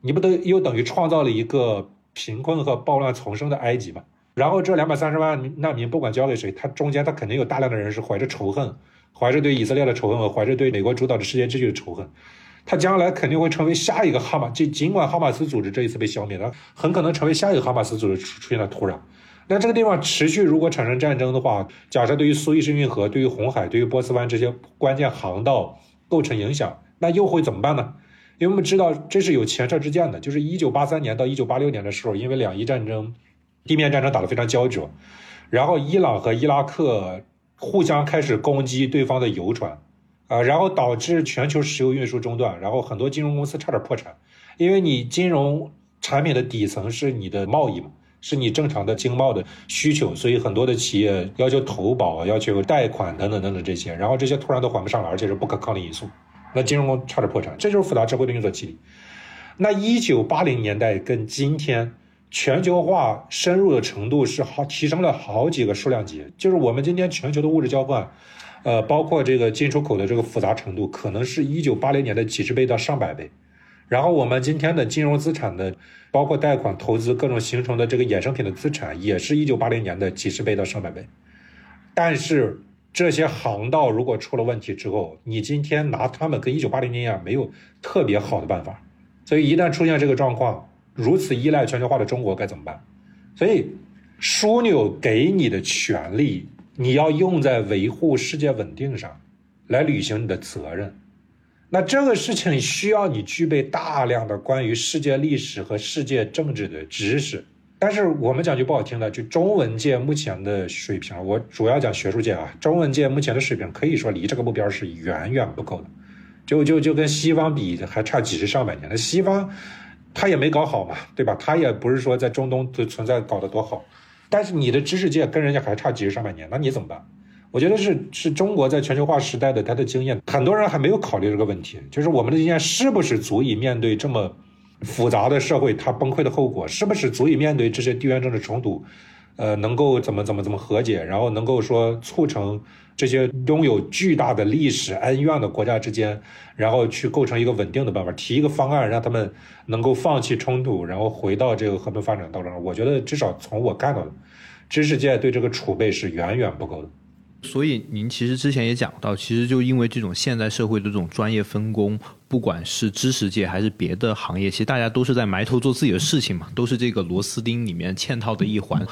你不都又等于创造了一个贫困和暴乱丛生的埃及吗？然后这两百三十万难民不管交给谁，他中间他肯定有大量的人是怀着仇恨，怀着对以色列的仇恨和怀着对美国主导的世界秩序的仇恨，他将来肯定会成为下一个哈马，就尽管哈马斯组织这一次被消灭了，很可能成为下一个哈马斯组织出现的土壤。那这个地方持续如果产生战争的话，假设对于苏伊士运河、对于红海、对于波斯湾这些关键航道构成影响，那又会怎么办呢？因为我们知道这是有前车之鉴的，就是一九八三年到一九八六年的时候，因为两伊战争，地面战争打得非常焦灼，然后伊朗和伊拉克互相开始攻击对方的油船，啊，然后导致全球石油运输中断，然后很多金融公司差点破产，因为你金融产品的底层是你的贸易嘛。是你正常的经贸的需求，所以很多的企业要求投保、要求贷款等等等等这些，然后这些突然都还不上了，而且是不可抗力因素，那金融公司差点破产，这就是复杂社会的运作机理。那一九八零年代跟今天全球化深入的程度是好提升了好几个数量级，就是我们今天全球的物质交换，呃，包括这个进出口的这个复杂程度，可能是一九八零年的几十倍到上百倍。然后我们今天的金融资产的，包括贷款、投资各种形成的这个衍生品的资产，也是一九八零年的几十倍到上百倍。但是这些航道如果出了问题之后，你今天拿他们跟一九八零年一样，没有特别好的办法。所以一旦出现这个状况，如此依赖全球化的中国该怎么办？所以枢纽给你的权利，你要用在维护世界稳定上，来履行你的责任。那这个事情需要你具备大量的关于世界历史和世界政治的知识，但是我们讲句不好听的，就中文界目前的水平，我主要讲学术界啊，中文界目前的水平可以说离这个目标是远远不够的，就就就跟西方比还差几十上百年。那西方他也没搞好嘛，对吧？他也不是说在中东的存在搞得多好，但是你的知识界跟人家还差几十上百年，那你怎么办？我觉得是是中国在全球化时代的他的经验，很多人还没有考虑这个问题，就是我们的经验是不是足以面对这么复杂的社会它崩溃的后果，是不是足以面对这些地缘政治冲突，呃，能够怎么怎么怎么和解，然后能够说促成这些拥有巨大的历史恩怨的国家之间，然后去构成一个稳定的办法，提一个方案，让他们能够放弃冲突，然后回到这个和平发展道路上。我觉得至少从我看到的，知识界对这个储备是远远不够的。所以您其实之前也讲到，其实就因为这种现代社会的这种专业分工，不管是知识界还是别的行业，其实大家都是在埋头做自己的事情嘛，都是这个螺丝钉里面嵌套的一环。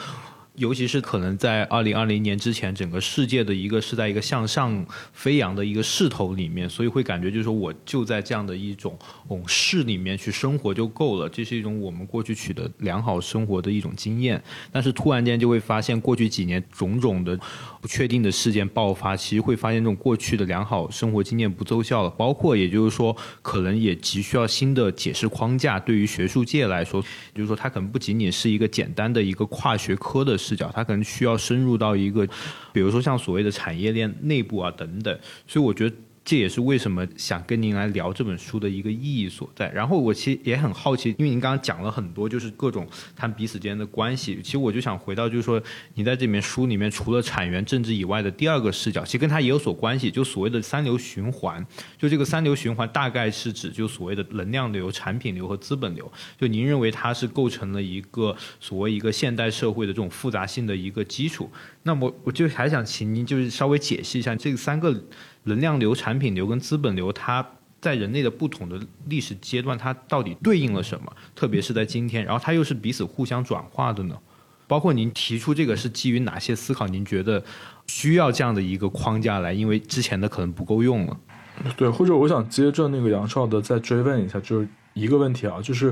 尤其是可能在二零二零年之前，整个世界的一个是在一个向上飞扬的一个势头里面，所以会感觉就是说我就在这样的一种哦势里面去生活就够了，这是一种我们过去取得良好生活的一种经验。但是突然间就会发现，过去几年种种的不确定的事件爆发，其实会发现这种过去的良好生活经验不奏效了。包括也就是说，可能也急需要新的解释框架。对于学术界来说，就是说它可能不仅仅是一个简单的一个跨学科的视角，它可能需要深入到一个，比如说像所谓的产业链内部啊等等。所以我觉得。这也是为什么想跟您来聊这本书的一个意义所在。然后我其实也很好奇，因为您刚刚讲了很多，就是各种他们彼此间的关系。其实我就想回到，就是说你在这面书里面，除了产源政治以外的第二个视角，其实跟它也有所关系。就所谓的三流循环，就这个三流循环大概是指就所谓的能量流、产品流和资本流。就您认为它是构成了一个所谓一个现代社会的这种复杂性的一个基础。那么我就还想请您就是稍微解释一下这三个。能量流、产品流跟资本流，它在人类的不同的历史阶段，它到底对应了什么？特别是在今天，然后它又是彼此互相转化的呢？包括您提出这个是基于哪些思考？您觉得需要这样的一个框架来？因为之前的可能不够用了。对，或者我想接着那个杨少的再追问一下，就是一个问题啊，就是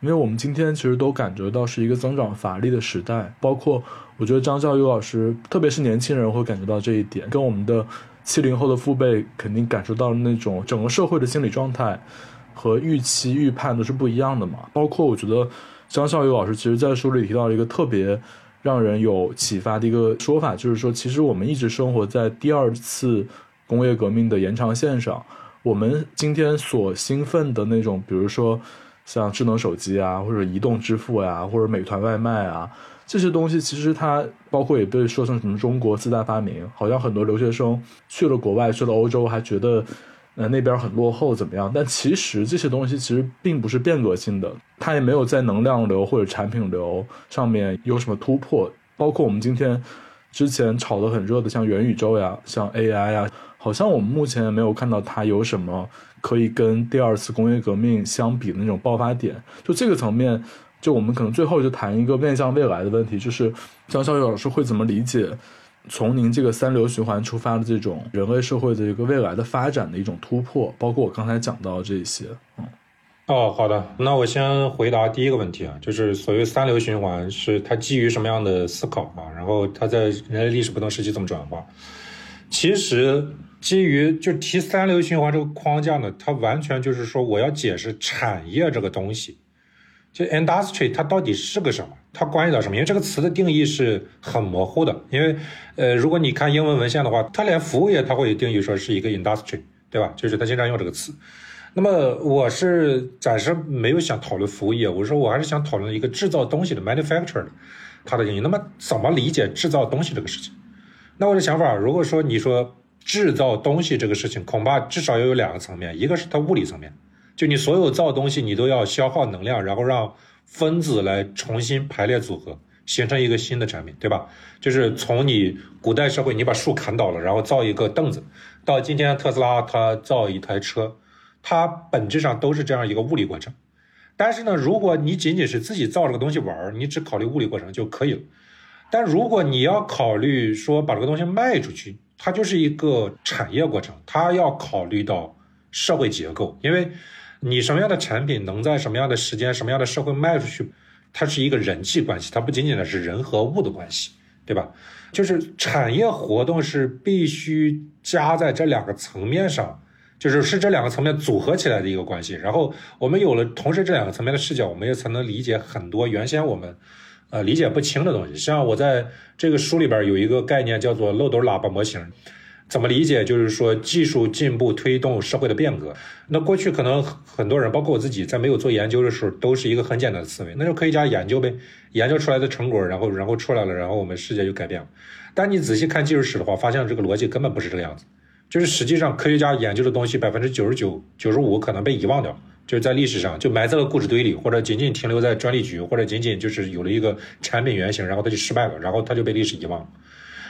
因为我们今天其实都感觉到是一个增长乏力的时代，包括我觉得张教育老师，特别是年轻人会感觉到这一点，跟我们的。七零后的父辈肯定感受到那种整个社会的心理状态和预期预判都是不一样的嘛。包括我觉得张孝友老师其实在书里提到一个特别让人有启发的一个说法，就是说其实我们一直生活在第二次工业革命的延长线上。我们今天所兴奋的那种，比如说像智能手机啊，或者移动支付呀，或者美团外卖啊。这些东西其实它包括也被说成什么中国四大发明，好像很多留学生去了国外，去了欧洲，还觉得呃那边很落后怎么样？但其实这些东西其实并不是变革性的，它也没有在能量流或者产品流上面有什么突破。包括我们今天之前炒得很热的像元宇宙呀，像 AI 呀，好像我们目前没有看到它有什么可以跟第二次工业革命相比的那种爆发点。就这个层面。就我们可能最后就谈一个面向未来的问题，就是张小雨老师会怎么理解从您这个三流循环出发的这种人类社会的一个未来的发展的一种突破，包括我刚才讲到这些。嗯，哦，好的，那我先回答第一个问题啊，就是所谓三流循环是它基于什么样的思考啊？然后它在人类历史不同时期怎么转化？其实基于就提三流循环这个框架呢，它完全就是说我要解释产业这个东西。就 industry 它到底是个什么？它关系到什么？因为这个词的定义是很模糊的。因为，呃，如果你看英文文献的话，它连服务业它会定义说是一个 industry，对吧？就是它经常用这个词。那么我是暂时没有想讨论服务业，我说我还是想讨论一个制造东西的 manufacturer 的它的定义。那么怎么理解制造东西这个事情？那我的想法，如果说你说制造东西这个事情，恐怕至少要有两个层面，一个是它物理层面。就你所有造东西，你都要消耗能量，然后让分子来重新排列组合，形成一个新的产品，对吧？就是从你古代社会，你把树砍倒了，然后造一个凳子，到今天特斯拉它造一台车，它本质上都是这样一个物理过程。但是呢，如果你仅仅是自己造这个东西玩儿，你只考虑物理过程就可以了。但如果你要考虑说把这个东西卖出去，它就是一个产业过程，它要考虑到社会结构，因为。你什么样的产品能在什么样的时间、什么样的社会卖出去，它是一个人际关系，它不仅仅的是人和物的关系，对吧？就是产业活动是必须加在这两个层面上，就是是这两个层面组合起来的一个关系。然后我们有了同时这两个层面的视角，我们也才能理解很多原先我们呃理解不清的东西。像我在这个书里边有一个概念叫做漏斗喇叭模型。怎么理解？就是说，技术进步推动社会的变革。那过去可能很多人，包括我自己，在没有做研究的时候，都是一个很简单的思维，那就科学家研究呗，研究出来的成果，然后然后出来了，然后我们世界就改变了。但你仔细看技术史的话，发现这个逻辑根本不是这个样子。就是实际上，科学家研究的东西，百分之九十九、九十五可能被遗忘掉，就是在历史上就埋在了故事堆里，或者仅仅停留在专利局，或者仅仅就是有了一个产品原型，然后它就失败了，然后它就被历史遗忘了。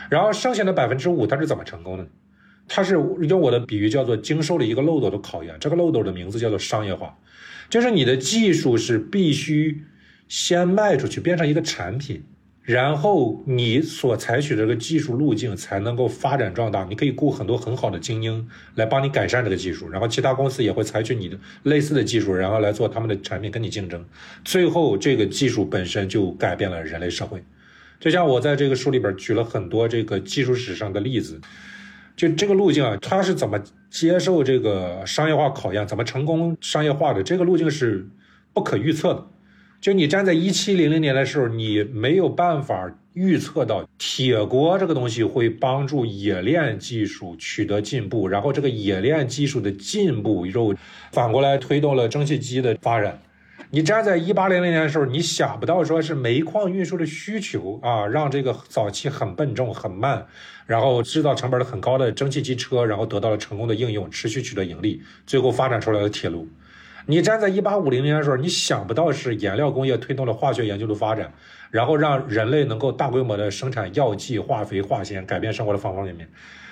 然后剩下的百分之五，它是怎么成功的？它是用我的比喻叫做经受了一个漏斗的考验。这个漏斗的名字叫做商业化，就是你的技术是必须先卖出去，变成一个产品，然后你所采取的这个技术路径才能够发展壮大。你可以雇很多很好的精英来帮你改善这个技术，然后其他公司也会采取你的类似的技术，然后来做他们的产品跟你竞争。最后，这个技术本身就改变了人类社会。就像我在这个书里边举了很多这个技术史上的例子，就这个路径啊，它是怎么接受这个商业化考验，怎么成功商业化的？这个路径是不可预测的。就你站在一七零零年的时候，你没有办法预测到铁锅这个东西会帮助冶炼技术取得进步，然后这个冶炼技术的进步又反过来推动了蒸汽机的发展。你站在一八零零年的时候，你想不到说是煤矿运输的需求啊，让这个早期很笨重、很慢，然后制造成本很高的蒸汽机车，然后得到了成功的应用，持续取得盈利，最后发展出来的铁路。你站在一八五零年的时候，你想不到是颜料工业推动了化学研究的发展，然后让人类能够大规模的生产药剂、化肥、化纤，改变生活的方方面面。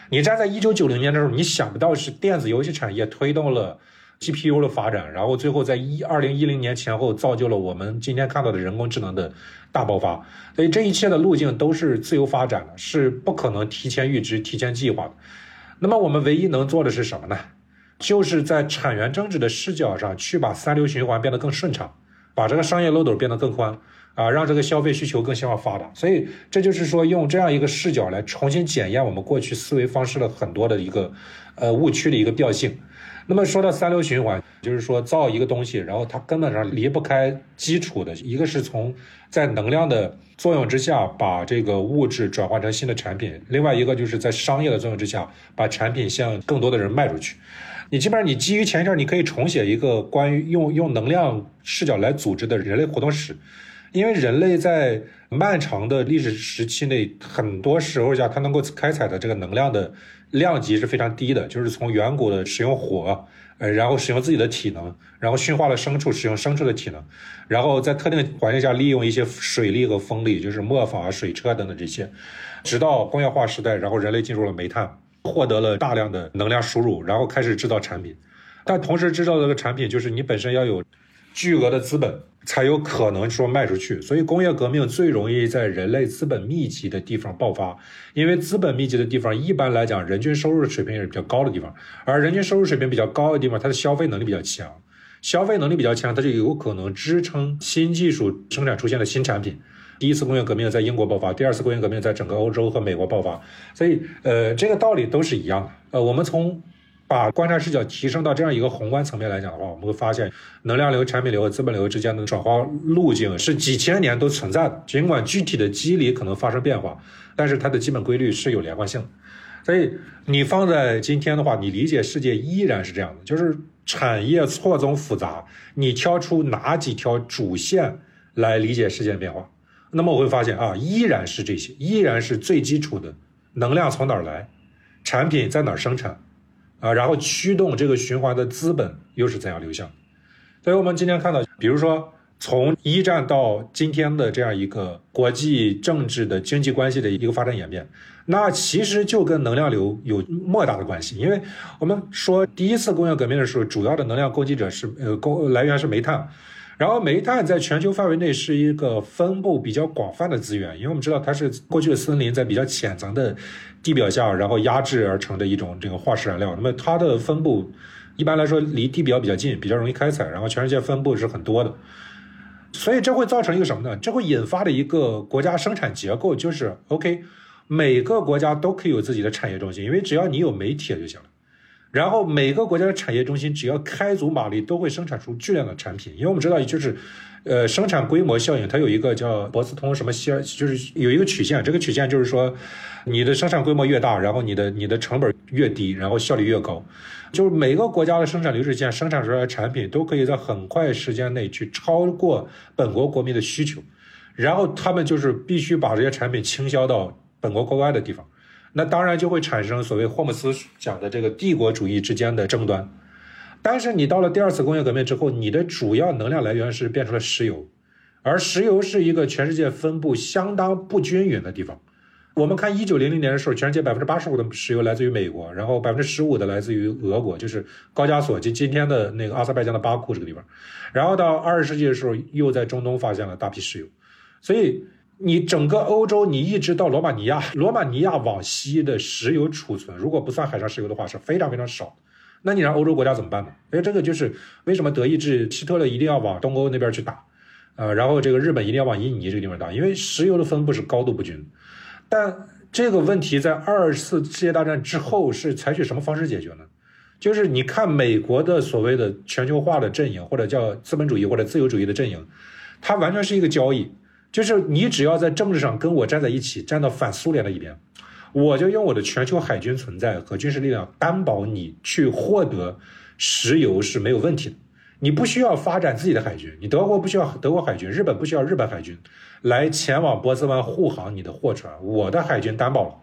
你站在一九九零年的时候，你想不到是电子游戏产业推动了 GPU 的发展，然后最后在一二零一零年前后造就了我们今天看到的人工智能的大爆发。所以这一切的路径都是自由发展的，是不可能提前预知、提前计划的。那么我们唯一能做的是什么呢？就是在产源政治的视角上去把三流循环变得更顺畅，把这个商业漏斗变得更宽，啊，让这个消费需求更向上发达。所以这就是说，用这样一个视角来重新检验我们过去思维方式的很多的一个，呃，误区的一个调性。那么说到三流循环，就是说造一个东西，然后它根本上离不开基础的一个是从在能量的作用之下把这个物质转换成新的产品，另外一个就是在商业的作用之下把产品向更多的人卖出去。你基本上，你基于前一阵，你可以重写一个关于用用能量视角来组织的人类活动史，因为人类在漫长的历史时期内，很多时候下，它能够开采的这个能量的量级是非常低的，就是从远古的使用火，呃，然后使用自己的体能，然后驯化了牲畜，使用牲畜的体能，然后在特定环境下利用一些水力和风力，就是磨坊啊、水车等等这些，直到工业化时代，然后人类进入了煤炭。获得了大量的能量输入，然后开始制造产品，但同时制造这个产品就是你本身要有巨额的资本，才有可能说卖出去。所以工业革命最容易在人类资本密集的地方爆发，因为资本密集的地方一般来讲人均收入水平也是比较高的地方，而人均收入水平比较高的地方，它的消费能力比较强，消费能力比较强，它就有可能支撑新技术生产出现的新产品。第一次工业革命在英国爆发，第二次工业革命在整个欧洲和美国爆发，所以呃，这个道理都是一样的。呃，我们从把观察视角提升到这样一个宏观层面来讲的话，我们会发现能量流、产品流和资本流之间的转化路径是几千年都存在的。尽管具体的机理可能发生变化，但是它的基本规律是有连贯性的。所以你放在今天的话，你理解世界依然是这样的，就是产业错综复杂，你挑出哪几条主线来理解世界变化？那么我会发现啊，依然是这些，依然是最基础的能量从哪儿来，产品在哪儿生产，啊，然后驱动这个循环的资本又是怎样流向？所以我们今天看到，比如说从一战到今天的这样一个国际政治的经济关系的一个发展演变，那其实就跟能量流有莫大的关系。因为我们说第一次工业革命的时候，主要的能量供给者是呃供来源是煤炭。然后煤炭在全球范围内是一个分布比较广泛的资源，因为我们知道它是过去的森林在比较浅层的地表下，然后压制而成的一种这个化石燃料。那么它的分布一般来说离地表比较近，比较容易开采，然后全世界分布是很多的。所以这会造成一个什么呢？这会引发的一个国家生产结构就是 OK，每个国家都可以有自己的产业中心，因为只要你有煤铁就行了。然后每个国家的产业中心只要开足马力，都会生产出巨量的产品。因为我们知道，就是，呃，生产规模效应，它有一个叫博斯通什么线，就是有一个曲线。这个曲线就是说，你的生产规模越大，然后你的你的成本越低，然后效率越高。就是每个国家的生产流水线生产出来的产品，都可以在很快时间内去超过本国国民的需求，然后他们就是必须把这些产品倾销到本国国外的地方。那当然就会产生所谓霍姆斯讲的这个帝国主义之间的争端，但是你到了第二次工业革命之后，你的主要能量来源是变成了石油，而石油是一个全世界分布相当不均匀的地方。我们看一九零零年的时候，全世界百分之八十五的石油来自于美国，然后百分之十五的来自于俄国，就是高加索，就今天的那个阿塞拜疆的巴库这个地方。然后到二十世纪的时候，又在中东发现了大批石油，所以。你整个欧洲，你一直到罗马尼亚，罗马尼亚往西的石油储存，如果不算海上石油的话，是非常非常少。那你让欧洲国家怎么办呢？所以这个就是为什么德意志、希特勒一定要往东欧那边去打，呃，然后这个日本一定要往印尼这个地方打，因为石油的分布是高度不均。但这个问题在二次世界大战之后是采取什么方式解决呢？就是你看美国的所谓的全球化的阵营，或者叫资本主义或者自由主义的阵营，它完全是一个交易，就是你只要在政治上跟我站在一起，站到反苏联的一边，我就用我的全球海军存在和军事力量担保你去获得石油是没有问题的。你不需要发展自己的海军，你德国不需要德国海军，日本不需要日本海军来前往波斯湾护航你的货船，我的海军担保了，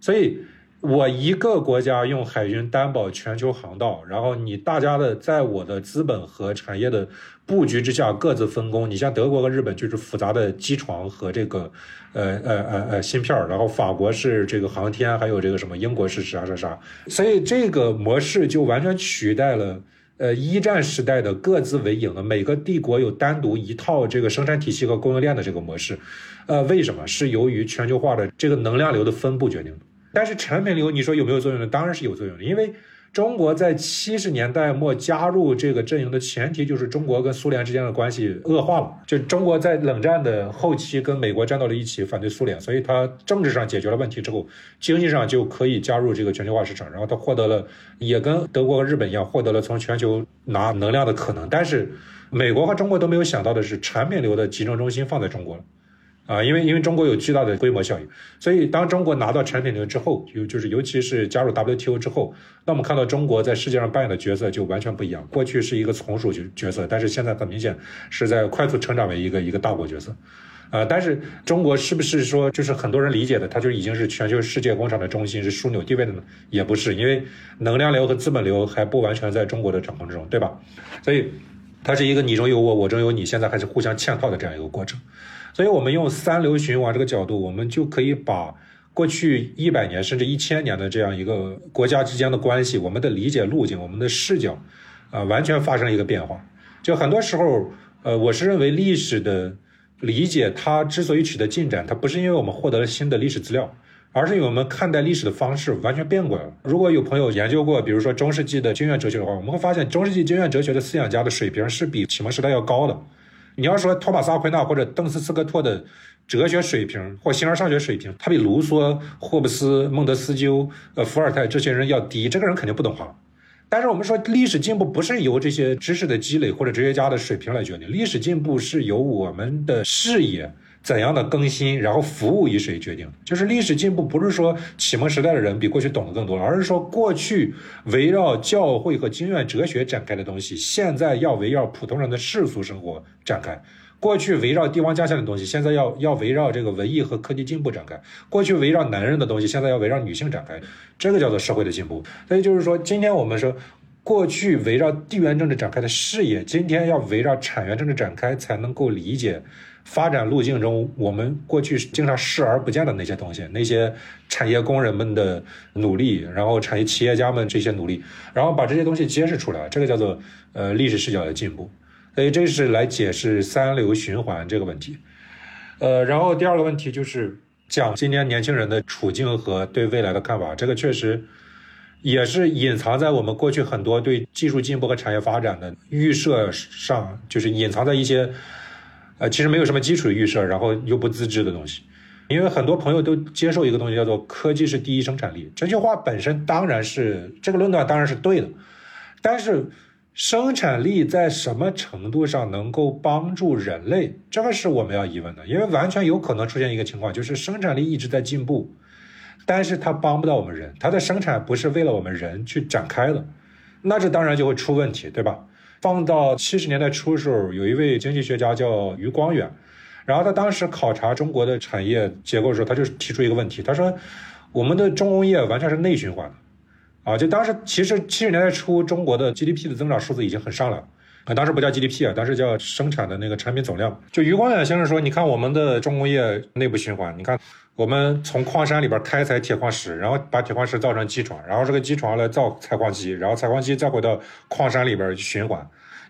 所以。我一个国家用海军担保全球航道，然后你大家的在我的资本和产业的布局之下各自分工。你像德国和日本就是复杂的机床和这个，呃呃呃呃芯片然后法国是这个航天，还有这个什么英国是啥啥啥，所以这个模式就完全取代了呃一战时代的各自为营的每个帝国有单独一套这个生产体系和供应链的这个模式。呃，为什么？是由于全球化的这个能量流的分布决定的。但是产品流你说有没有作用呢？当然是有作用的，因为中国在七十年代末加入这个阵营的前提就是中国跟苏联之间的关系恶化了，就中国在冷战的后期跟美国站到了一起反对苏联，所以它政治上解决了问题之后，经济上就可以加入这个全球化市场，然后它获得了也跟德国和日本一样获得了从全球拿能量的可能。但是美国和中国都没有想到的是，产品流的集中中心放在中国了。啊，因为因为中国有巨大的规模效应，所以当中国拿到产品流之后，尤就是尤其是加入 WTO 之后，那我们看到中国在世界上扮演的角色就完全不一样。过去是一个从属角角色，但是现在很明显是在快速成长为一个一个大国角色。啊，但是中国是不是说就是很多人理解的，它就已经是全球世界工厂的中心，是枢纽地位的呢？也不是，因为能量流和资本流还不完全在中国的掌控之中，对吧？所以它是一个你中有我，我中有你，现在还是互相嵌套的这样一个过程。所以，我们用三流循环这个角度，我们就可以把过去一百年甚至一千年的这样一个国家之间的关系，我们的理解路径，我们的视角，啊，完全发生了一个变化。就很多时候，呃，我是认为历史的理解，它之所以取得进展，它不是因为我们获得了新的历史资料，而是因为我们看待历史的方式完全变过来了。如果有朋友研究过，比如说中世纪的经验哲学的话，我们会发现，中世纪经验哲学的思想家的水平是比启蒙时代要高的。你要说托马斯阿奎那或者邓斯斯科特的哲学水平或形而上学水平，他比卢梭、霍布斯、孟德斯鸠、呃伏尔泰这些人要低，这个人肯定不懂行。但是我们说历史进步不是由这些知识的积累或者哲学家的水平来决定，历史进步是由我们的视野。怎样的更新，然后服务于谁决定？就是历史进步，不是说启蒙时代的人比过去懂得更多，而是说过去围绕教会和经验哲学展开的东西，现在要围绕普通人的世俗生活展开；过去围绕帝王家相的东西，现在要要围绕这个文艺和科技进步展开；过去围绕男人的东西，现在要围绕女性展开。这个叫做社会的进步。所以就是说，今天我们说，过去围绕地缘政治展开的视野，今天要围绕产业政治展开，才能够理解。发展路径中，我们过去经常视而不见的那些东西，那些产业工人们的努力，然后产业企业家们这些努力，然后把这些东西揭示出来，这个叫做呃历史视角的进步。所以这是来解释三流循环这个问题。呃，然后第二个问题就是讲今年年轻人的处境和对未来的看法，这个确实也是隐藏在我们过去很多对技术进步和产业发展的预设上，就是隐藏在一些。呃，其实没有什么基础的预设，然后又不自知的东西，因为很多朋友都接受一个东西叫做科技是第一生产力。这句话本身当然是这个论断当然是对的，但是生产力在什么程度上能够帮助人类，这个是我们要疑问的。因为完全有可能出现一个情况，就是生产力一直在进步，但是它帮不到我们人，它的生产不是为了我们人去展开的，那这当然就会出问题，对吧？放到七十年代初的时候，有一位经济学家叫余光远，然后他当时考察中国的产业结构的时候，他就提出一个问题，他说我们的重工业完全是内循环的，啊，就当时其实七十年代初中国的 GDP 的增长数字已经很上来了，啊，当时不叫 GDP 啊，当时叫生产的那个产品总量。就余光远先生说，你看我们的重工业内部循环，你看我们从矿山里边开采铁矿石，然后把铁矿石造成机床，然后这个机床来造采矿机，然后采矿机再回到矿山里边循环。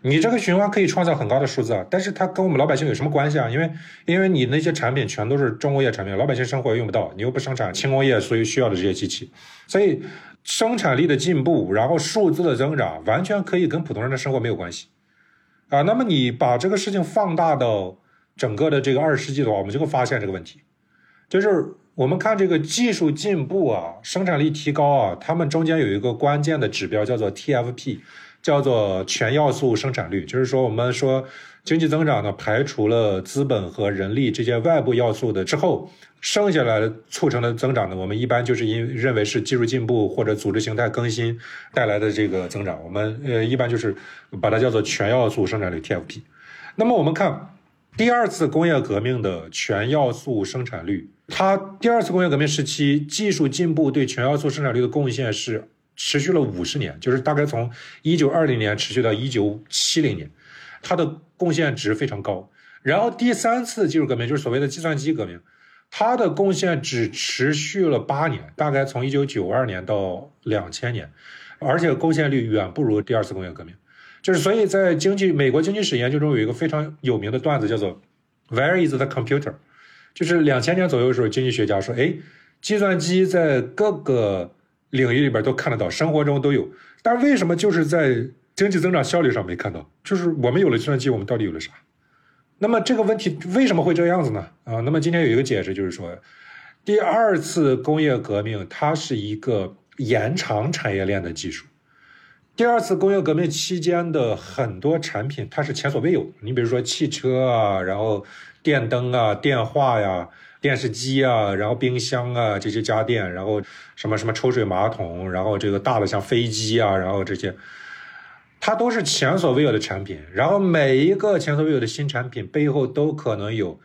你这个循环可以创造很高的数字啊，但是它跟我们老百姓有什么关系啊？因为因为你那些产品全都是重工业产品，老百姓生活用不到，你又不生产轻工业所以需要的这些机器，所以生产力的进步，然后数字的增长，完全可以跟普通人的生活没有关系。啊，那么你把这个事情放大到整个的这个二十世纪的话，我们就会发现这个问题，就是我们看这个技术进步啊，生产力提高啊，它们中间有一个关键的指标叫做 TFP，叫做全要素生产率，就是说我们说经济增长呢，排除了资本和人力这些外部要素的之后。剩下来促成的增长呢？我们一般就是因认为是技术进步或者组织形态更新带来的这个增长。我们呃一般就是把它叫做全要素生产率 TFP。那么我们看第二次工业革命的全要素生产率，它第二次工业革命时期技术进步对全要素生产率的贡献是持续了五十年，就是大概从一九二零年持续到一九七零年，它的贡献值非常高。然后第三次技术革命就是所谓的计算机革命。它的贡献只持续了八年，大概从一九九二年到两千年，而且贡献率远不如第二次工业革命。就是所以在经济美国经济史研究中有一个非常有名的段子，叫做 “Where is the computer？” 就是两千年左右的时候，经济学家说：“哎，计算机在各个领域里边都看得到，生活中都有，但为什么就是在经济增长效率上没看到？就是我们有了计算机，我们到底有了啥？”那么这个问题为什么会这样子呢？啊，那么今天有一个解释，就是说，第二次工业革命它是一个延长产业链的技术。第二次工业革命期间的很多产品它是前所未有，你比如说汽车啊，然后电灯啊、电话呀、电视机啊，然后冰箱啊这些家电，然后什么什么抽水马桶，然后这个大的像飞机啊，然后这些。它都是前所未有的产品，然后每一个前所未有的新产品背后都可能有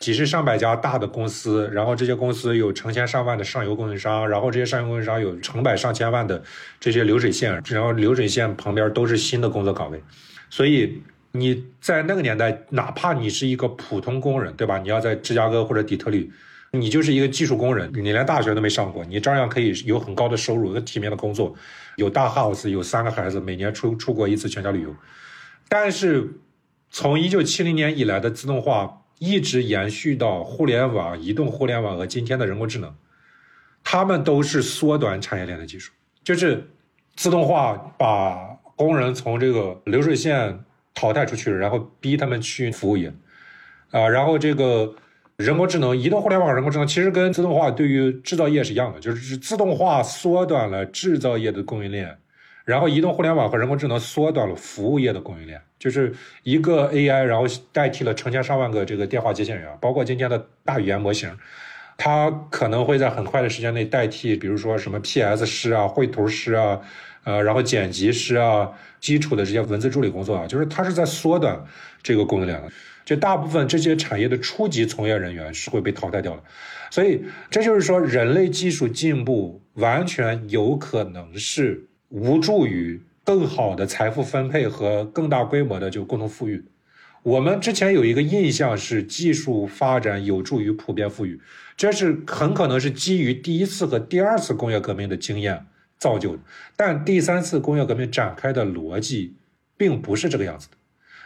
几十上百家大的公司，然后这些公司有成千上万的上游供应商，然后这些上游供应商有成百上千万的这些流水线，然后流水线旁边都是新的工作岗位，所以你在那个年代，哪怕你是一个普通工人，对吧？你要在芝加哥或者底特律。你就是一个技术工人，你连大学都没上过，你照样可以有很高的收入、有体面的工作，有大 house，有三个孩子，每年出出国一次全家旅游。但是，从一九七零年以来的自动化一直延续到互联网、移动互联网和今天的人工智能，他们都是缩短产业链的技术。就是自动化把工人从这个流水线淘汰出去了，然后逼他们去服务业，啊，然后这个。人工智能、移动互联网、人工智能其实跟自动化对于制造业是一样的，就是自动化缩短了制造业的供应链，然后移动互联网和人工智能缩短了服务业的供应链，就是一个 AI，然后代替了成千上万个这个电话接线员，包括今天的大语言模型，它可能会在很快的时间内代替，比如说什么 PS 师啊、绘图师啊，呃，然后剪辑师啊，基础的这些文字助理工作啊，就是它是在缩短这个供应链的。就大部分这些产业的初级从业人员是会被淘汰掉的，所以这就是说，人类技术进步完全有可能是无助于更好的财富分配和更大规模的就共同富裕。我们之前有一个印象是技术发展有助于普遍富裕，这是很可能是基于第一次和第二次工业革命的经验造就的，但第三次工业革命展开的逻辑并不是这个样子的。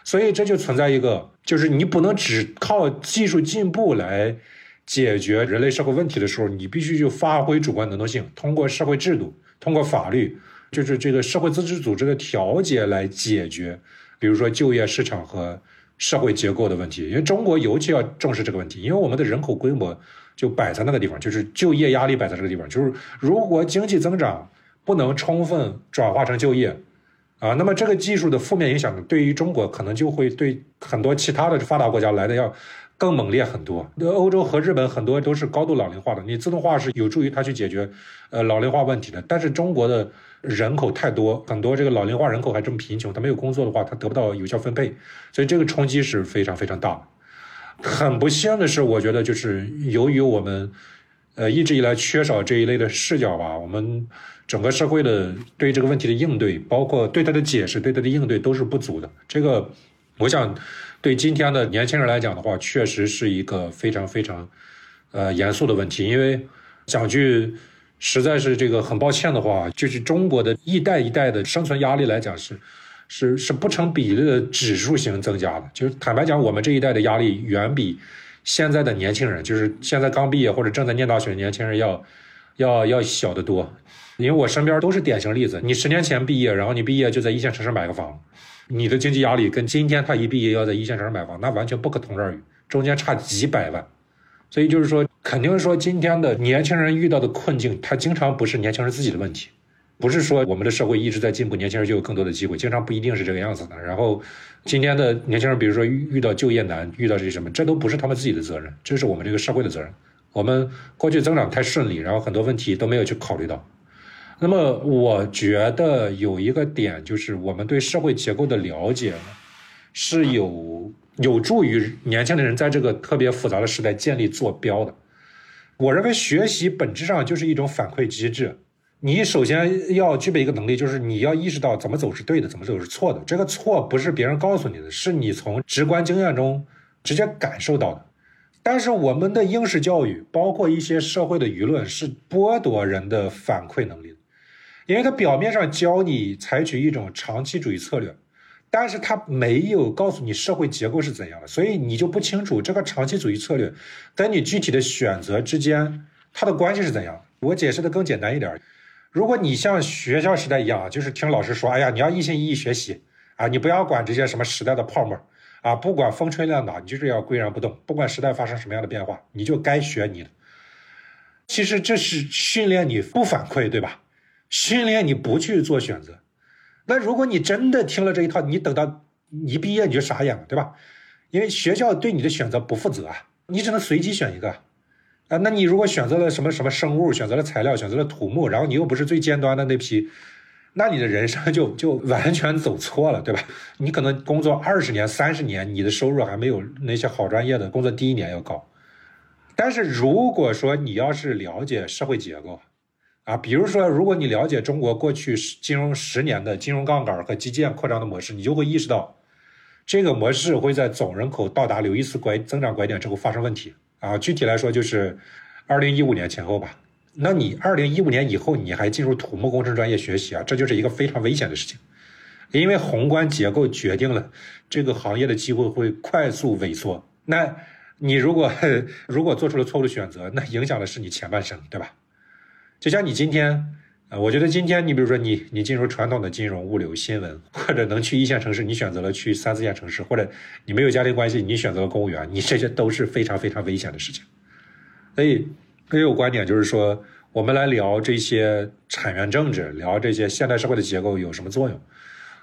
所以这就存在一个，就是你不能只靠技术进步来解决人类社会问题的时候，你必须就发挥主观能动性，通过社会制度、通过法律，就是这个社会自治组织的调节来解决，比如说就业市场和社会结构的问题。因为中国尤其要重视这个问题，因为我们的人口规模就摆在那个地方，就是就业压力摆在这个地方，就是如果经济增长不能充分转化成就业。啊，那么这个技术的负面影响对于中国可能就会对很多其他的发达国家来的要更猛烈很多。那欧洲和日本很多都是高度老龄化的，你自动化是有助于它去解决呃老龄化问题的。但是中国的人口太多，很多这个老龄化人口还这么贫穷，他没有工作的话，他得不到有效分配，所以这个冲击是非常非常大。很不幸的是，我觉得就是由于我们呃一直以来缺少这一类的视角吧，我们。整个社会的对这个问题的应对，包括对它的解释、对它的应对都是不足的。这个，我想对今天的年轻人来讲的话，确实是一个非常非常呃严肃的问题。因为讲句实在是这个很抱歉的话，就是中国的一代一代的生存压力来讲是是是不成比例的指数型增加的。就是坦白讲，我们这一代的压力远比现在的年轻人，就是现在刚毕业或者正在念大学的年轻人要要要小得多。因为我身边都是典型例子，你十年前毕业，然后你毕业就在一线城市买个房，你的经济压力跟今天他一毕业要在一线城市买房，那完全不可同日而语，中间差几百万。所以就是说，肯定说今天的年轻人遇到的困境，他经常不是年轻人自己的问题，不是说我们的社会一直在进步，年轻人就有更多的机会，经常不一定是这个样子的。然后，今天的年轻人，比如说遇遇到就业难，遇到这些什么，这都不是他们自己的责任，这是我们这个社会的责任。我们过去增长太顺利，然后很多问题都没有去考虑到。那么，我觉得有一个点就是，我们对社会结构的了解呢，是有有助于年轻的人在这个特别复杂的时代建立坐标的。我认为学习本质上就是一种反馈机制。你首先要具备一个能力，就是你要意识到怎么走是对的，怎么走是错的。这个错不是别人告诉你的，是你从直观经验中直接感受到的。但是我们的应试教育，包括一些社会的舆论，是剥夺人的反馈能力的。因为它表面上教你采取一种长期主义策略，但是它没有告诉你社会结构是怎样的，所以你就不清楚这个长期主义策略跟你具体的选择之间它的关系是怎样。我解释的更简单一点，如果你像学校时代一样，就是听老师说，哎呀，你要一心一意学习啊，你不要管这些什么时代的泡沫啊，不管风吹浪打，你就是要岿然不动，不管时代发生什么样的变化，你就该学你的。其实这是训练你不反馈，对吧？训练你不去做选择，那如果你真的听了这一套，你等到一毕业你就傻眼了，对吧？因为学校对你的选择不负责啊，你只能随机选一个啊。那你如果选择了什么什么生物，选择了材料，选择了土木，然后你又不是最尖端的那批，那你的人生就就完全走错了，对吧？你可能工作二十年、三十年，你的收入还没有那些好专业的工作第一年要高。但是如果说你要是了解社会结构，啊，比如说，如果你了解中国过去金融十年的金融杠杆和基建扩张的模式，你就会意识到，这个模式会在总人口到达刘易斯拐增长拐点之后发生问题。啊，具体来说就是二零一五年前后吧。那你二零一五年以后你还进入土木工程专业学习啊，这就是一个非常危险的事情，因为宏观结构决定了这个行业的机会会快速萎缩。那你如果 如果做出了错误的选择，那影响的是你前半生，对吧？就像你今天，呃，我觉得今天你比如说你你进入传统的金融、物流、新闻，或者能去一线城市，你选择了去三四线城市，或者你没有家庭关系，你选择了公务员，你这些都是非常非常危险的事情。所以，也有观点就是说，我们来聊这些产源政治，聊这些现代社会的结构有什么作用？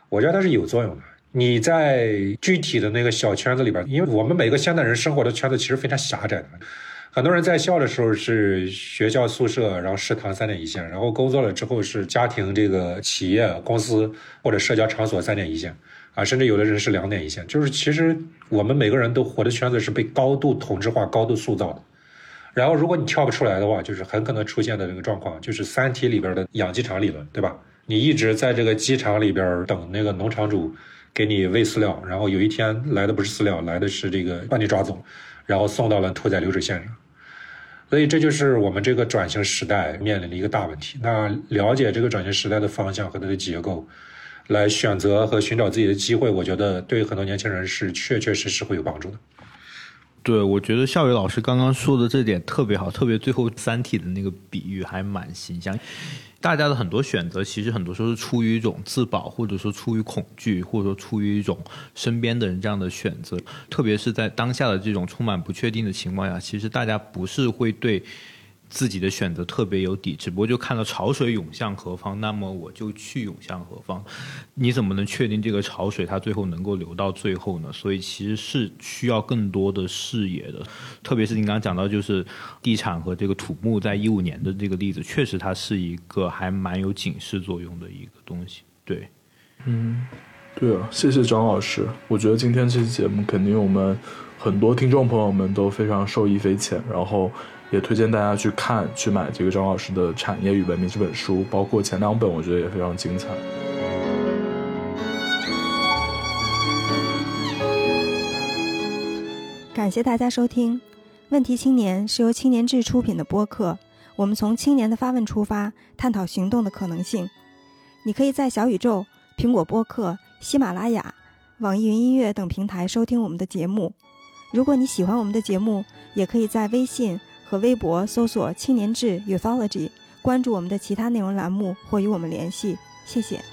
我觉得它是有作用的。你在具体的那个小圈子里边，因为我们每个现代人生活的圈子其实非常狭窄的。很多人在校的时候是学校宿舍，然后食堂三点一线，然后工作了之后是家庭、这个企业、公司或者社交场所三点一线，啊，甚至有的人是两点一线。就是其实我们每个人都活的圈子是被高度同质化、高度塑造的。然后如果你跳不出来的话，就是很可能出现的这个状况，就是《三体》里边的养鸡场理论，对吧？你一直在这个鸡场里边等那个农场主给你喂饲料，然后有一天来的不是饲料，来的是这个把你抓走。然后送到了屠宰流水线上，所以这就是我们这个转型时代面临的一个大问题。那了解这个转型时代的方向和它的结构，来选择和寻找自己的机会，我觉得对很多年轻人是确确实实会有帮助的。对，我觉得校宇老师刚刚说的这点特别好，特别最后《三体》的那个比喻还蛮形象。大家的很多选择，其实很多时候是出于一种自保，或者说出于恐惧，或者说出于一种身边的人这样的选择。特别是在当下的这种充满不确定的情况下，其实大家不是会对。自己的选择特别有底，只不过就看到潮水涌向何方，那么我就去涌向何方。你怎么能确定这个潮水它最后能够流到最后呢？所以其实是需要更多的视野的。特别是你刚刚讲到，就是地产和这个土木，在一五年的这个例子，确实它是一个还蛮有警示作用的一个东西。对，嗯，对啊，谢谢张老师。我觉得今天这期节目肯定我们很多听众朋友们都非常受益匪浅，然后。也推荐大家去看、去买这个张老师的《产业与文明》这本书，包括前两本，我觉得也非常精彩。感谢大家收听，《问题青年》是由青年志出品的播客。我们从青年的发问出发，探讨行动的可能性。你可以在小宇宙、苹果播客、喜马拉雅、网易云音乐等平台收听我们的节目。如果你喜欢我们的节目，也可以在微信和微博搜索“青年志 Youthology”，关注我们的其他内容栏目或与我们联系。谢谢。